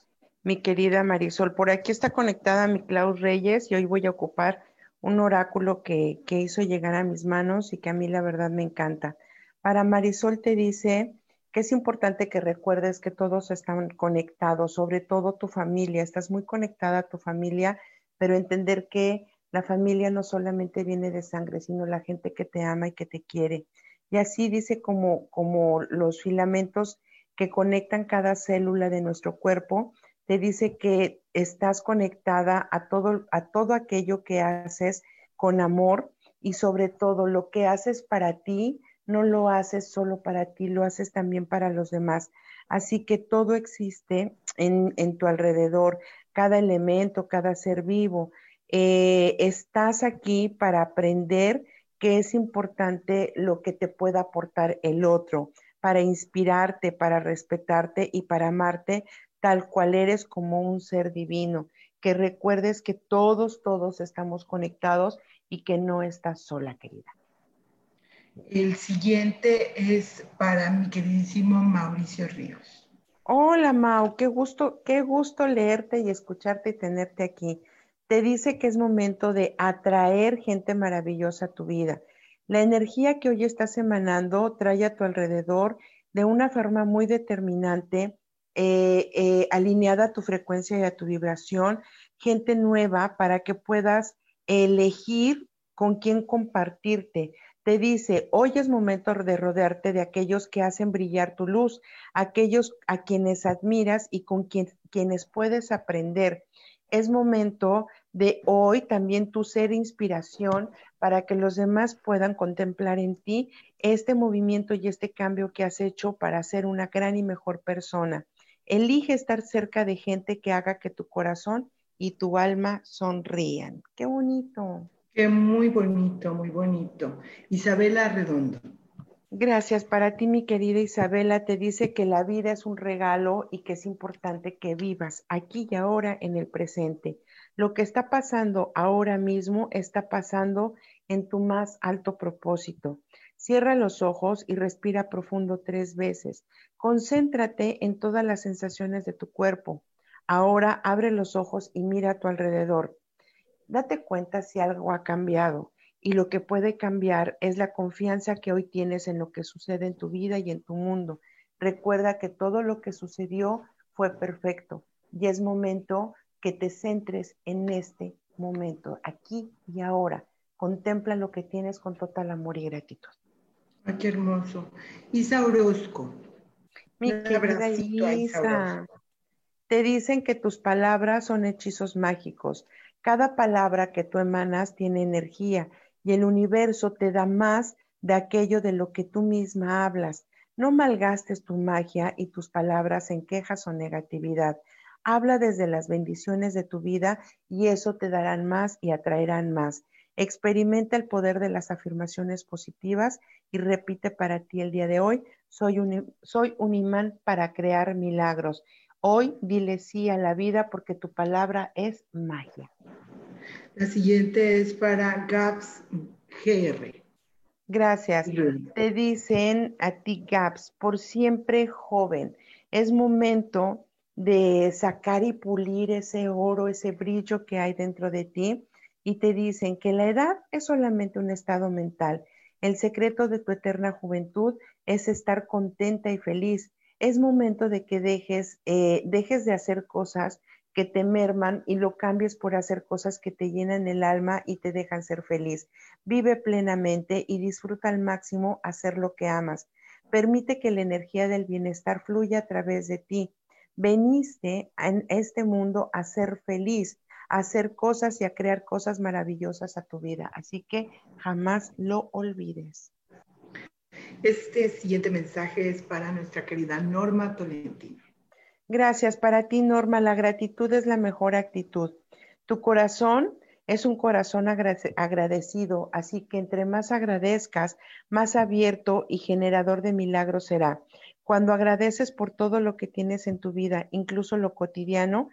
mi querida Marisol. Por aquí está conectada mi Klaus Reyes y hoy voy a ocupar un oráculo que, que hizo llegar a mis manos y que a mí la verdad me encanta. Para Marisol te dice que es importante que recuerdes que todos están conectados, sobre todo tu familia. Estás muy conectada a tu familia, pero entender que la familia no solamente viene de sangre, sino la gente que te ama y que te quiere. Y así dice como, como los filamentos que conectan cada célula de nuestro cuerpo, te dice que estás conectada a todo, a todo aquello que haces con amor y sobre todo lo que haces para ti, no lo haces solo para ti, lo haces también para los demás. Así que todo existe en, tu alrededor, cada elemento, cada ser vivo. Eh, estás aquí para aprender que es importante lo que te pueda aportar el otro, para inspirarte, para respetarte y para amarte tal cual eres como un ser divino, que recuerdes que todos, todos estamos conectados y que no estás sola, querida. El siguiente es para mi queridísimo Mauricio Ríos. Hola Mau, qué gusto, qué gusto leerte y escucharte y tenerte aquí. Te dice que es momento de atraer gente maravillosa a tu vida. La energía que hoy estás emanando trae a tu alrededor de una forma muy determinante eh, eh, alineada a tu frecuencia y a tu vibración, gente nueva para que puedas elegir con quién compartirte. Te dice, hoy es momento de rodearte de aquellos que hacen brillar tu luz, aquellos a quienes admiras y con quienes puedes aprender. Es momento de hoy también tú ser inspiración para que los demás puedan contemplar en ti este movimiento y este cambio que has hecho para ser una gran y mejor persona. Elige estar cerca de gente que haga que tu corazón y tu alma sonrían. Qué bonito. Qué muy bonito, muy bonito. Isabela Redondo. Gracias para ti, mi querida Isabela. Te dice que la vida es un regalo y que es importante que vivas aquí y ahora en el presente. Lo que está pasando ahora mismo está pasando en tu más alto propósito. Cierra los ojos y respira profundo tres veces. Concéntrate en todas las sensaciones de tu cuerpo. Ahora abre los ojos y mira a tu alrededor. Date cuenta si algo ha cambiado y lo que puede cambiar es la confianza que hoy tienes en lo que sucede en tu vida y en tu mundo. Recuerda que todo lo que sucedió fue perfecto y es momento que te centres en este momento, aquí y ahora. Contempla lo que tienes con total amor y gratitud. Ay, qué hermoso. Isa Orozco. Mi querida Isa, te dicen que tus palabras son hechizos mágicos. Cada palabra que tú emanas tiene energía y el universo te da más de aquello de lo que tú misma hablas. No malgastes tu magia y tus palabras en quejas o negatividad. Habla desde las bendiciones de tu vida y eso te darán más y atraerán más. Experimenta el poder de las afirmaciones positivas y repite para ti el día de hoy, soy un, soy un imán para crear milagros. Hoy dile sí a la vida porque tu palabra es magia. La siguiente es para Gaps GR. Gracias. Te dicen a ti, Gaps, por siempre joven. Es momento de sacar y pulir ese oro, ese brillo que hay dentro de ti y te dicen que la edad es solamente un estado mental. El secreto de tu eterna juventud es estar contenta y feliz. Es momento de que dejes, eh, dejes de hacer cosas que te merman y lo cambies por hacer cosas que te llenan el alma y te dejan ser feliz. Vive plenamente y disfruta al máximo hacer lo que amas. Permite que la energía del bienestar fluya a través de ti. Veniste en este mundo a ser feliz a hacer cosas y a crear cosas maravillosas a tu vida. Así que jamás lo olvides. Este siguiente mensaje es para nuestra querida Norma Tolentino. Gracias. Para ti, Norma, la gratitud es la mejor actitud. Tu corazón es un corazón agradecido, así que entre más agradezcas, más abierto y generador de milagros será. Cuando agradeces por todo lo que tienes en tu vida, incluso lo cotidiano,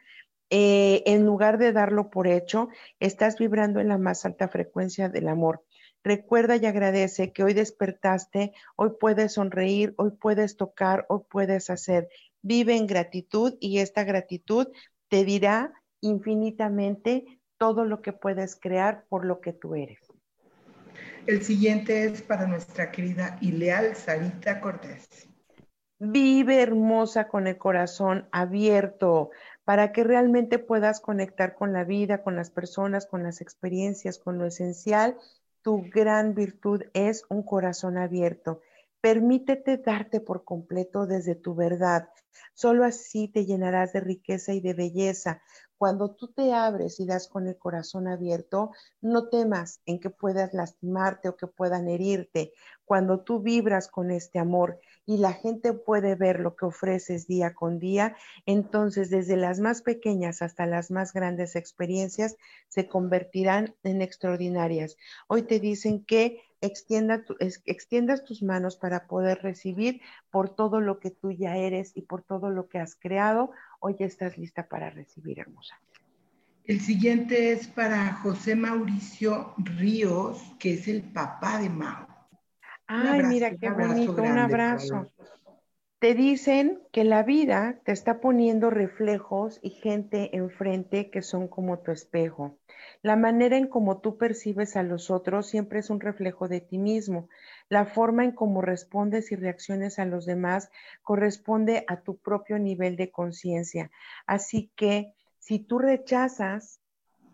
eh, en lugar de darlo por hecho, estás vibrando en la más alta frecuencia del amor. Recuerda y agradece que hoy despertaste, hoy puedes sonreír, hoy puedes tocar, hoy puedes hacer. Vive en gratitud y esta gratitud te dirá infinitamente todo lo que puedes crear por lo que tú eres. El siguiente es para nuestra querida y leal Sarita Cortés. Vive hermosa con el corazón abierto para que realmente puedas conectar con la vida, con las personas, con las experiencias, con lo esencial. Tu gran virtud es un corazón abierto. Permítete darte por completo desde tu verdad. Solo así te llenarás de riqueza y de belleza. Cuando tú te abres y das con el corazón abierto, no temas en que puedas lastimarte o que puedan herirte. Cuando tú vibras con este amor y la gente puede ver lo que ofreces día con día, entonces desde las más pequeñas hasta las más grandes experiencias se convertirán en extraordinarias. Hoy te dicen que extiendas tus manos para poder recibir por todo lo que tú ya eres y por todo lo que has creado Hoy ya estás lista para recibir, hermosa. El siguiente es para José Mauricio Ríos, que es el papá de Mao. Ay, mira qué bonito, un abrazo. Te dicen que la vida te está poniendo reflejos y gente enfrente que son como tu espejo. La manera en cómo tú percibes a los otros siempre es un reflejo de ti mismo. La forma en cómo respondes y reacciones a los demás corresponde a tu propio nivel de conciencia. Así que si tú rechazas,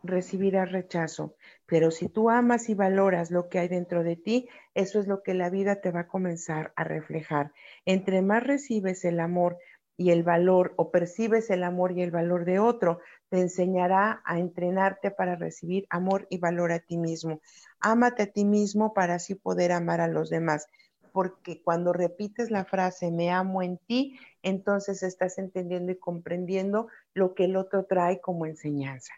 recibirás rechazo. Pero si tú amas y valoras lo que hay dentro de ti, eso es lo que la vida te va a comenzar a reflejar. Entre más recibes el amor y el valor o percibes el amor y el valor de otro, te enseñará a entrenarte para recibir amor y valor a ti mismo. Ámate a ti mismo para así poder amar a los demás. Porque cuando repites la frase me amo en ti, entonces estás entendiendo y comprendiendo lo que el otro trae como enseñanza.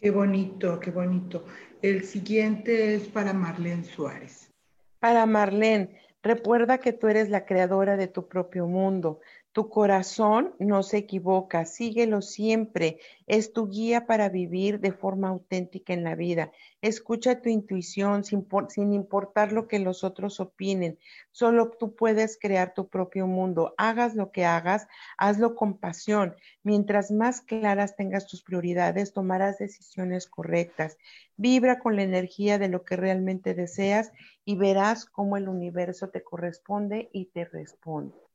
Qué bonito, qué bonito. El siguiente es para Marlene Suárez. Para Marlene, recuerda que tú eres la creadora de tu propio mundo. Tu corazón no se equivoca, síguelo siempre. Es tu guía para vivir de forma auténtica en la vida. Escucha tu intuición sin, importar lo que los otros opinen. Solo tú puedes crear tu propio mundo. Hagas lo que hagas, hazlo con pasión. Mientras más claras tengas tus prioridades, tomarás decisiones correctas. Vibra con la energía de lo que realmente deseas y verás cómo el universo te corresponde y te responde.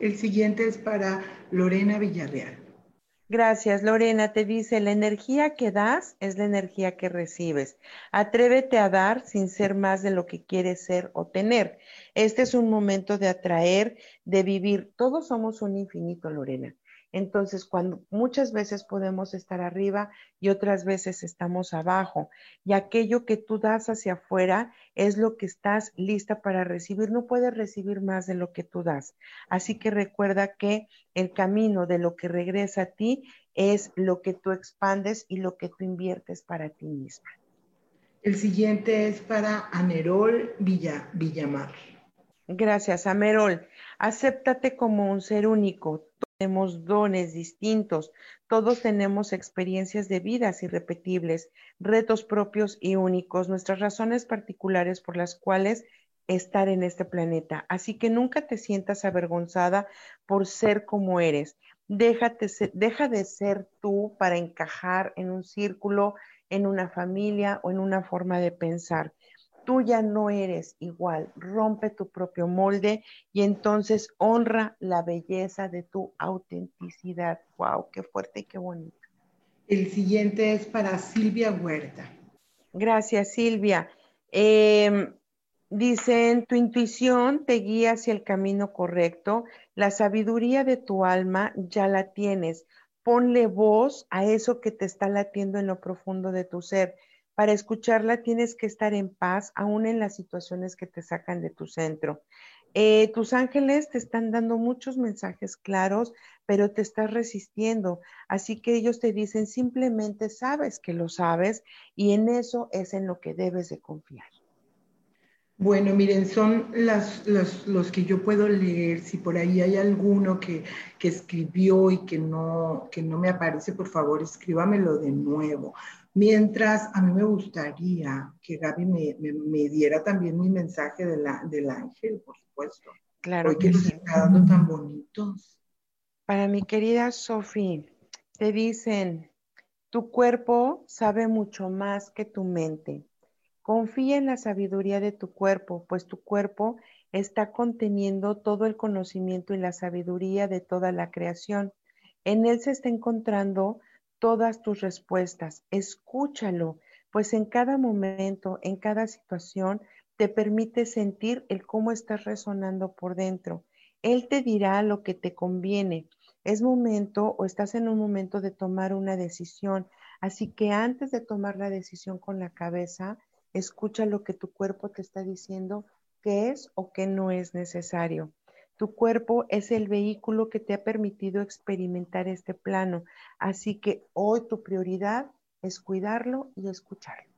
El siguiente es para Lorena Villarreal. Gracias, Lorena. Te dice, la energía que das es la energía que recibes. Atrévete a dar sin ser más de lo que quieres ser o tener. Este es un momento de atraer, de vivir. Todos somos un infinito, Lorena. Entonces, cuando muchas veces podemos estar arriba y otras veces estamos abajo, y aquello que tú das hacia afuera es lo que estás lista para recibir. No puedes recibir más de lo que tú das. Así que recuerda que el camino de lo que regresa a ti es lo que tú expandes y lo que tú inviertes para ti misma. El siguiente es para Anerol Villa, Villamar. Gracias, Amerol. Acéptate como un ser único tenemos dones distintos, todos tenemos experiencias de vidas irrepetibles, retos propios y únicos, nuestras razones particulares por las cuales estar en este planeta. Así que nunca te sientas avergonzada por ser como eres. Déjate, deja de ser tú para encajar en un círculo, en una familia o en una forma de pensar tú ya no eres igual, rompe tu propio molde y entonces honra la belleza de tu autenticidad. ¡Wow! ¡Qué fuerte y qué bonito! El siguiente es para Silvia Huerta. Gracias, Silvia. Em, dicen, tu intuición te guía hacia el camino correcto, la sabiduría de tu alma ya la tienes. Ponle voz a eso que te está latiendo en lo profundo de tu ser Para escucharla tienes que estar en paz, aún en las situaciones que te sacan de tu centro. Eh, tus ángeles te están dando muchos mensajes claros, pero te estás resistiendo. Así que ellos te dicen simplemente sabes que lo sabes y en eso es en lo que debes de confiar. Bueno, miren, son las, los, que yo puedo leer. Si por ahí hay alguno que, escribió y que no, que no me aparece, por favor, escríbamelo de nuevo. Mientras, a mí me gustaría que Gaby me, diera también mi mensaje de la, del ángel, por supuesto. Claro. Hoy que, nos está dando tan bonitos. Para mi querida Sofía, te dicen, tu cuerpo sabe mucho más que tu mente. Confía en la sabiduría de tu cuerpo, pues tu cuerpo está conteniendo todo el conocimiento y la sabiduría de toda la creación. En él se está encontrando todas tus respuestas. Escúchalo, pues en cada momento, en cada situación, te permite sentir el cómo estás resonando por dentro. Él te dirá lo que te conviene. Es momento o estás en un momento de tomar una decisión. Así que antes de tomar la decisión con la cabeza, Escucha lo que tu cuerpo te está diciendo que es o que no es necesario. Tu cuerpo es el vehículo que te ha permitido experimentar este plano, así que hoy tu prioridad es cuidarlo y escucharlo.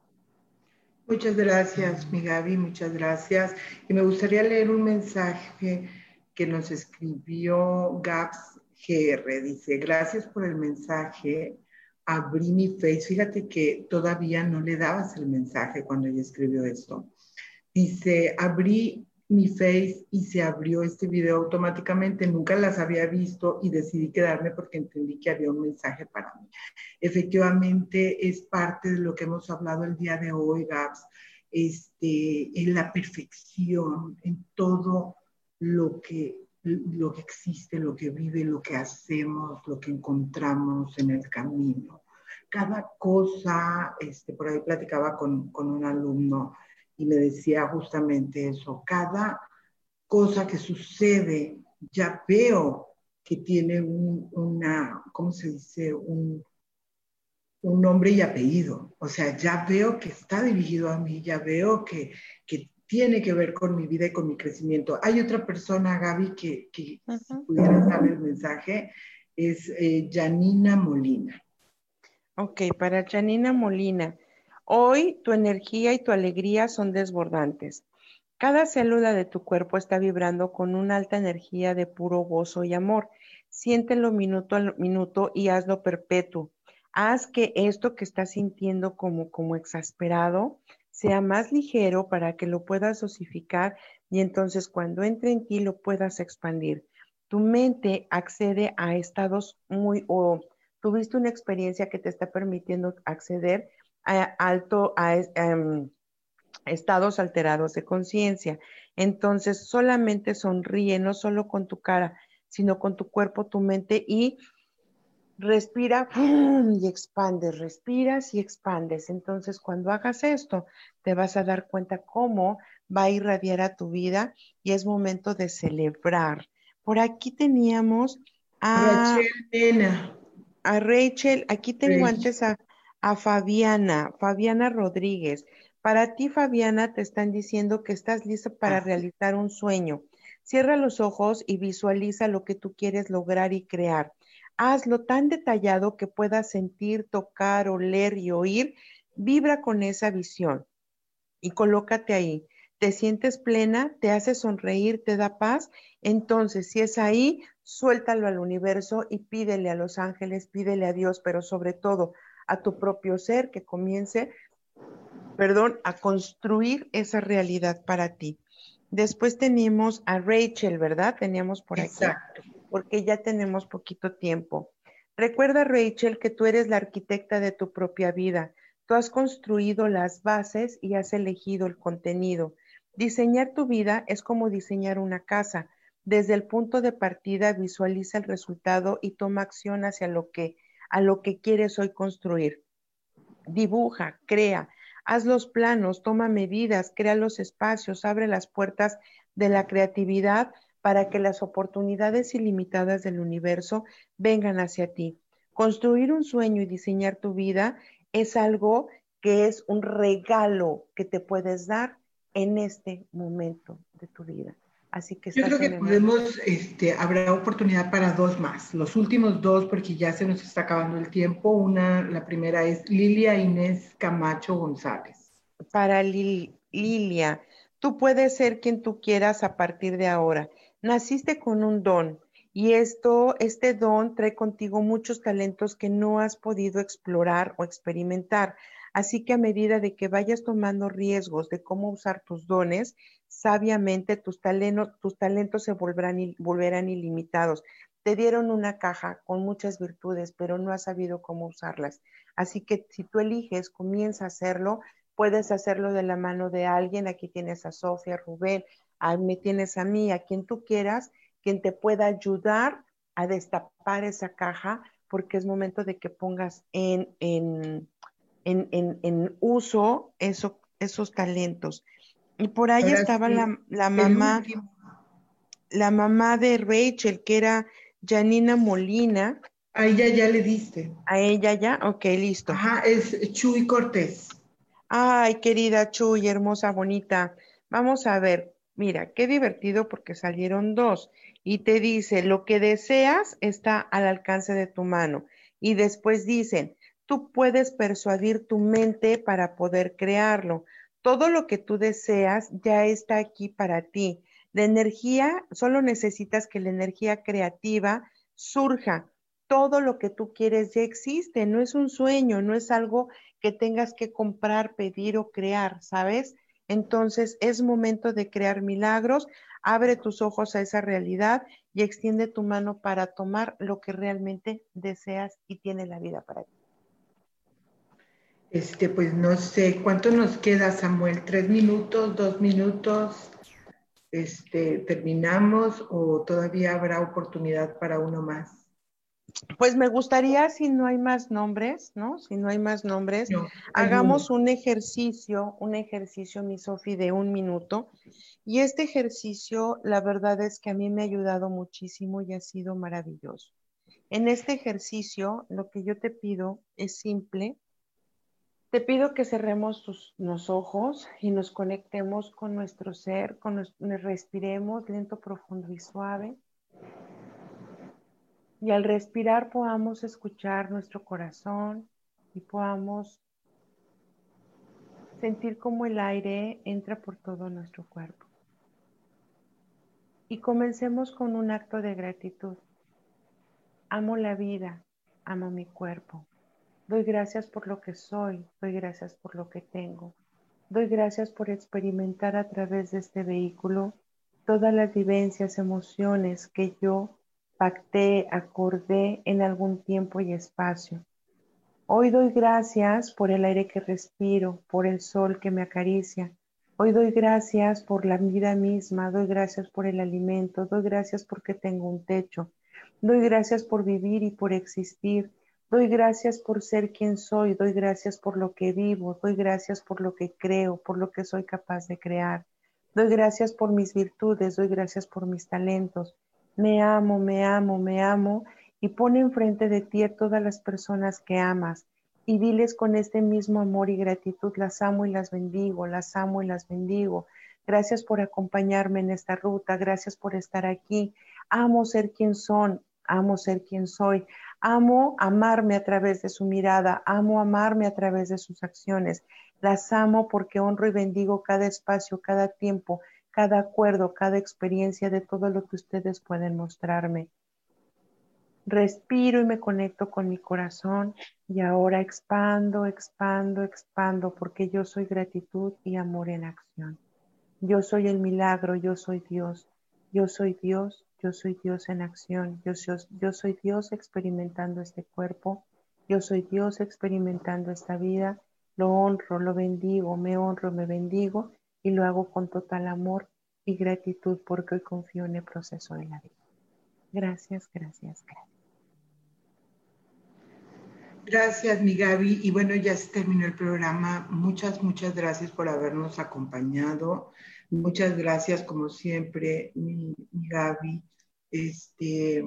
Muchas gracias, mi Gaby, muchas gracias. Y me gustaría leer un mensaje que nos escribió Gaps GR. Dice, gracias por el mensaje abrí mi Face. Fíjate que todavía no le dabas el mensaje cuando ella escribió esto. Dice, abrí mi Face y se abrió este video automáticamente. Nunca las había visto y decidí quedarme porque entendí que había un mensaje para mí. Efectivamente, es parte de lo que hemos hablado el día de hoy, Gabs, este, en la perfección, en todo lo que lo que existe, lo que vive, lo que hacemos, lo que encontramos en el camino. Cada cosa, este, por ahí platicaba con, con un alumno y me decía justamente eso, cada cosa que sucede, ya veo que tiene un, una, ¿cómo se dice? Un, un nombre y apellido. O sea, ya veo que está dirigido a mí, ya veo que, que tiene que ver con mi vida y con mi crecimiento. Hay otra persona, Gaby, que, que si pudieras darle el mensaje, es eh, Janina Molina. Ok, para Janina Molina, hoy tu energía y tu alegría son desbordantes. Cada célula de tu cuerpo está vibrando con una alta energía de puro gozo y amor. Siéntelo minuto a minuto y hazlo perpetuo. Haz que esto que estás sintiendo como, como exasperado sea más ligero para que lo puedas dosificar y entonces cuando entre en ti lo puedas expandir. Tu mente accede a estados muy o tuviste una experiencia que te está permitiendo acceder a alto a, em, estados alterados de conciencia. Entonces solamente sonríe, no solo con tu cara, sino con tu cuerpo, tu mente y respira y expandes, respiras y expandes. Entonces, cuando hagas esto, te vas a dar cuenta cómo va a irradiar a tu vida y es momento de celebrar. Por aquí teníamos a Rachel, a Rachel. aquí tengo antes a, a Fabiana, Fabiana Rodríguez. Para ti, Fabiana, te están diciendo que estás lista para realizar un sueño. Cierra los ojos y visualiza lo que tú quieres lograr y crear hazlo tan detallado que puedas sentir, tocar, oler y oír. Vibra con esa visión y colócate ahí. Te sientes plena, te hace sonreír, te da paz. Entonces, si es ahí, suéltalo al universo y pídele a los ángeles, pídele a Dios, pero sobre todo a tu propio ser que comience, perdón, a construir esa realidad para ti. Después tenemos a Rachel, ¿verdad? Teníamos por aquí. Exacto porque ya tenemos poquito tiempo. Recuerda, Rachel, que tú eres la arquitecta de tu propia vida. Tú has construido las bases y has elegido el contenido. Diseñar tu vida es como diseñar una casa. Desde el punto de partida visualiza el resultado y toma acción hacia lo que a lo que quieres hoy construir. Dibuja, crea, haz los planos, toma medidas, crea los espacios, abre las puertas de la creatividad para que las oportunidades ilimitadas del universo vengan hacia ti. Construir un sueño y diseñar tu vida es algo que es un regalo que te puedes dar en este momento de tu vida. Así que yo creo que podemos, este, habrá oportunidad para dos más, los últimos dos porque ya se nos está acabando el tiempo. Una, la primera es Lilia Inés Camacho González. Para Lilia, tú puedes ser quien tú quieras a partir de ahora. Naciste con un don y esto, este don trae contigo muchos talentos que no has podido explorar o experimentar. Así que a medida de que vayas tomando riesgos de cómo usar tus dones, sabiamente tus talentos, tus talentos se volverán, volverán ilimitados. Te dieron una caja con muchas virtudes, pero no has sabido cómo usarlas. Así que si tú eliges, comienza a hacerlo. Puedes hacerlo de la mano de alguien. Aquí tienes a Sofía, Rubén, a, me tienes a mí, a quien tú quieras, quien te pueda ayudar a destapar esa caja, porque es momento de que pongas en, en en, uso esos talentos. Y por ahí estaba la, mamá, la mamá de Rachel, que era Janina Molina. A ella ya le diste. A ella ya, ok, listo. Ajá, es Chuy Cortés. Ay, querida Chuy, hermosa, bonita. Vamos a ver, mira, qué divertido porque salieron dos. Y te dice, lo que deseas está al alcance de tu mano. Y después dicen, tú puedes persuadir tu mente para poder crearlo. Todo lo que tú deseas ya está aquí para ti. La energía, solo necesitas que la energía creativa surja. Todo lo que tú quieres ya existe, no es un sueño, no es algo que tengas que comprar, pedir o crear, ¿sabes? Entonces es momento de crear milagros. Abre tus ojos a esa realidad y extiende tu mano para tomar lo que realmente deseas y tiene la vida para ti. Este, pues no sé, ¿cuánto nos queda, Samuel? ¿Tres minutos, dos minutos? Este, ¿Terminamos o todavía habrá oportunidad para uno más? Pues me gustaría, si no hay más nombres, ¿no? Si no hay más nombres, hagamos un ejercicio, un ejercicio, mi Sofi, de un minuto. Y este ejercicio, la verdad es que a mí me ha ayudado muchísimo y ha sido maravilloso. En este ejercicio, lo que yo te pido es simple, te pido que cerremos los ojos y nos conectemos con nuestro ser, con respiremos lento, profundo y suave. Y al respirar podamos escuchar nuestro corazón y podamos sentir cómo el aire entra por todo nuestro cuerpo. Y comencemos con un acto de gratitud. Amo la vida, amo mi cuerpo, Doy gracias por lo que soy, doy gracias por lo que tengo. Doy gracias por experimentar a través de este vehículo todas las vivencias, emociones que yo pacté, acordé en algún tiempo y espacio. Hoy doy gracias por el aire que respiro, por el sol que me acaricia. Hoy doy gracias por la vida misma, doy gracias por el alimento, doy gracias porque tengo un techo, doy gracias por vivir y por existir. Doy gracias por ser quien soy, doy gracias por lo que vivo, doy gracias por lo que creo, por lo que soy capaz de crear. Doy gracias por mis virtudes, doy gracias por mis talentos. Me amo, me amo, me amo y pone enfrente de ti a todas las personas que amas y diles con este mismo amor y gratitud, las amo y las bendigo, las amo y las bendigo. Gracias por acompañarme en esta ruta, gracias por estar aquí. Amo ser quien son, amo ser quien soy, Amo amarme a través de su mirada, amo amarme a través de sus acciones. Las amo porque honro y bendigo cada espacio, cada tiempo, cada acuerdo, cada experiencia de todo lo que ustedes pueden mostrarme. Respiro y me conecto con mi corazón y ahora expando, expando, expando porque yo soy gratitud y amor en acción. Yo soy el milagro, yo soy Dios, yo soy Dios, yo soy Dios en acción, yo soy, Dios experimentando este cuerpo, yo soy Dios experimentando esta vida, lo honro, lo bendigo, me honro, me bendigo y lo hago con total amor y gratitud porque hoy confío en el proceso de la vida. Gracias, gracias, gracias. Gracias, mi Gaby. Y bueno, ya se terminó el programa. Muchas, muchas gracias por habernos acompañado. Muchas gracias, como siempre, mi Gaby. Este,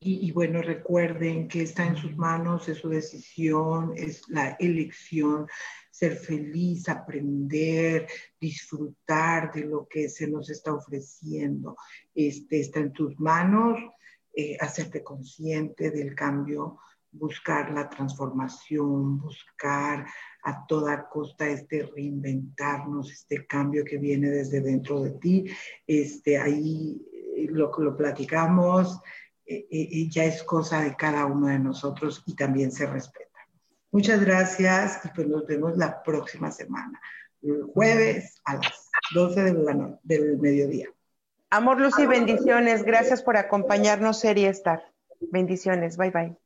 y, bueno, recuerden que está en sus manos, es su decisión, es la elección, ser feliz, aprender, disfrutar de lo que se nos está ofreciendo. Este, está en tus manos, eh, hacerte consciente del cambio, buscar la transformación, buscar a toda costa este reinventarnos, este cambio que viene desde dentro de ti. Este, ahí lo, lo platicamos, eh, ya es cosa de cada uno de nosotros y también se respeta. Muchas gracias y pues nos vemos la próxima semana, el jueves a las 12 del mediodía. Amor, luz y bendiciones. Gracias por acompañarnos, Ser y Estar. Bendiciones. Bye bye.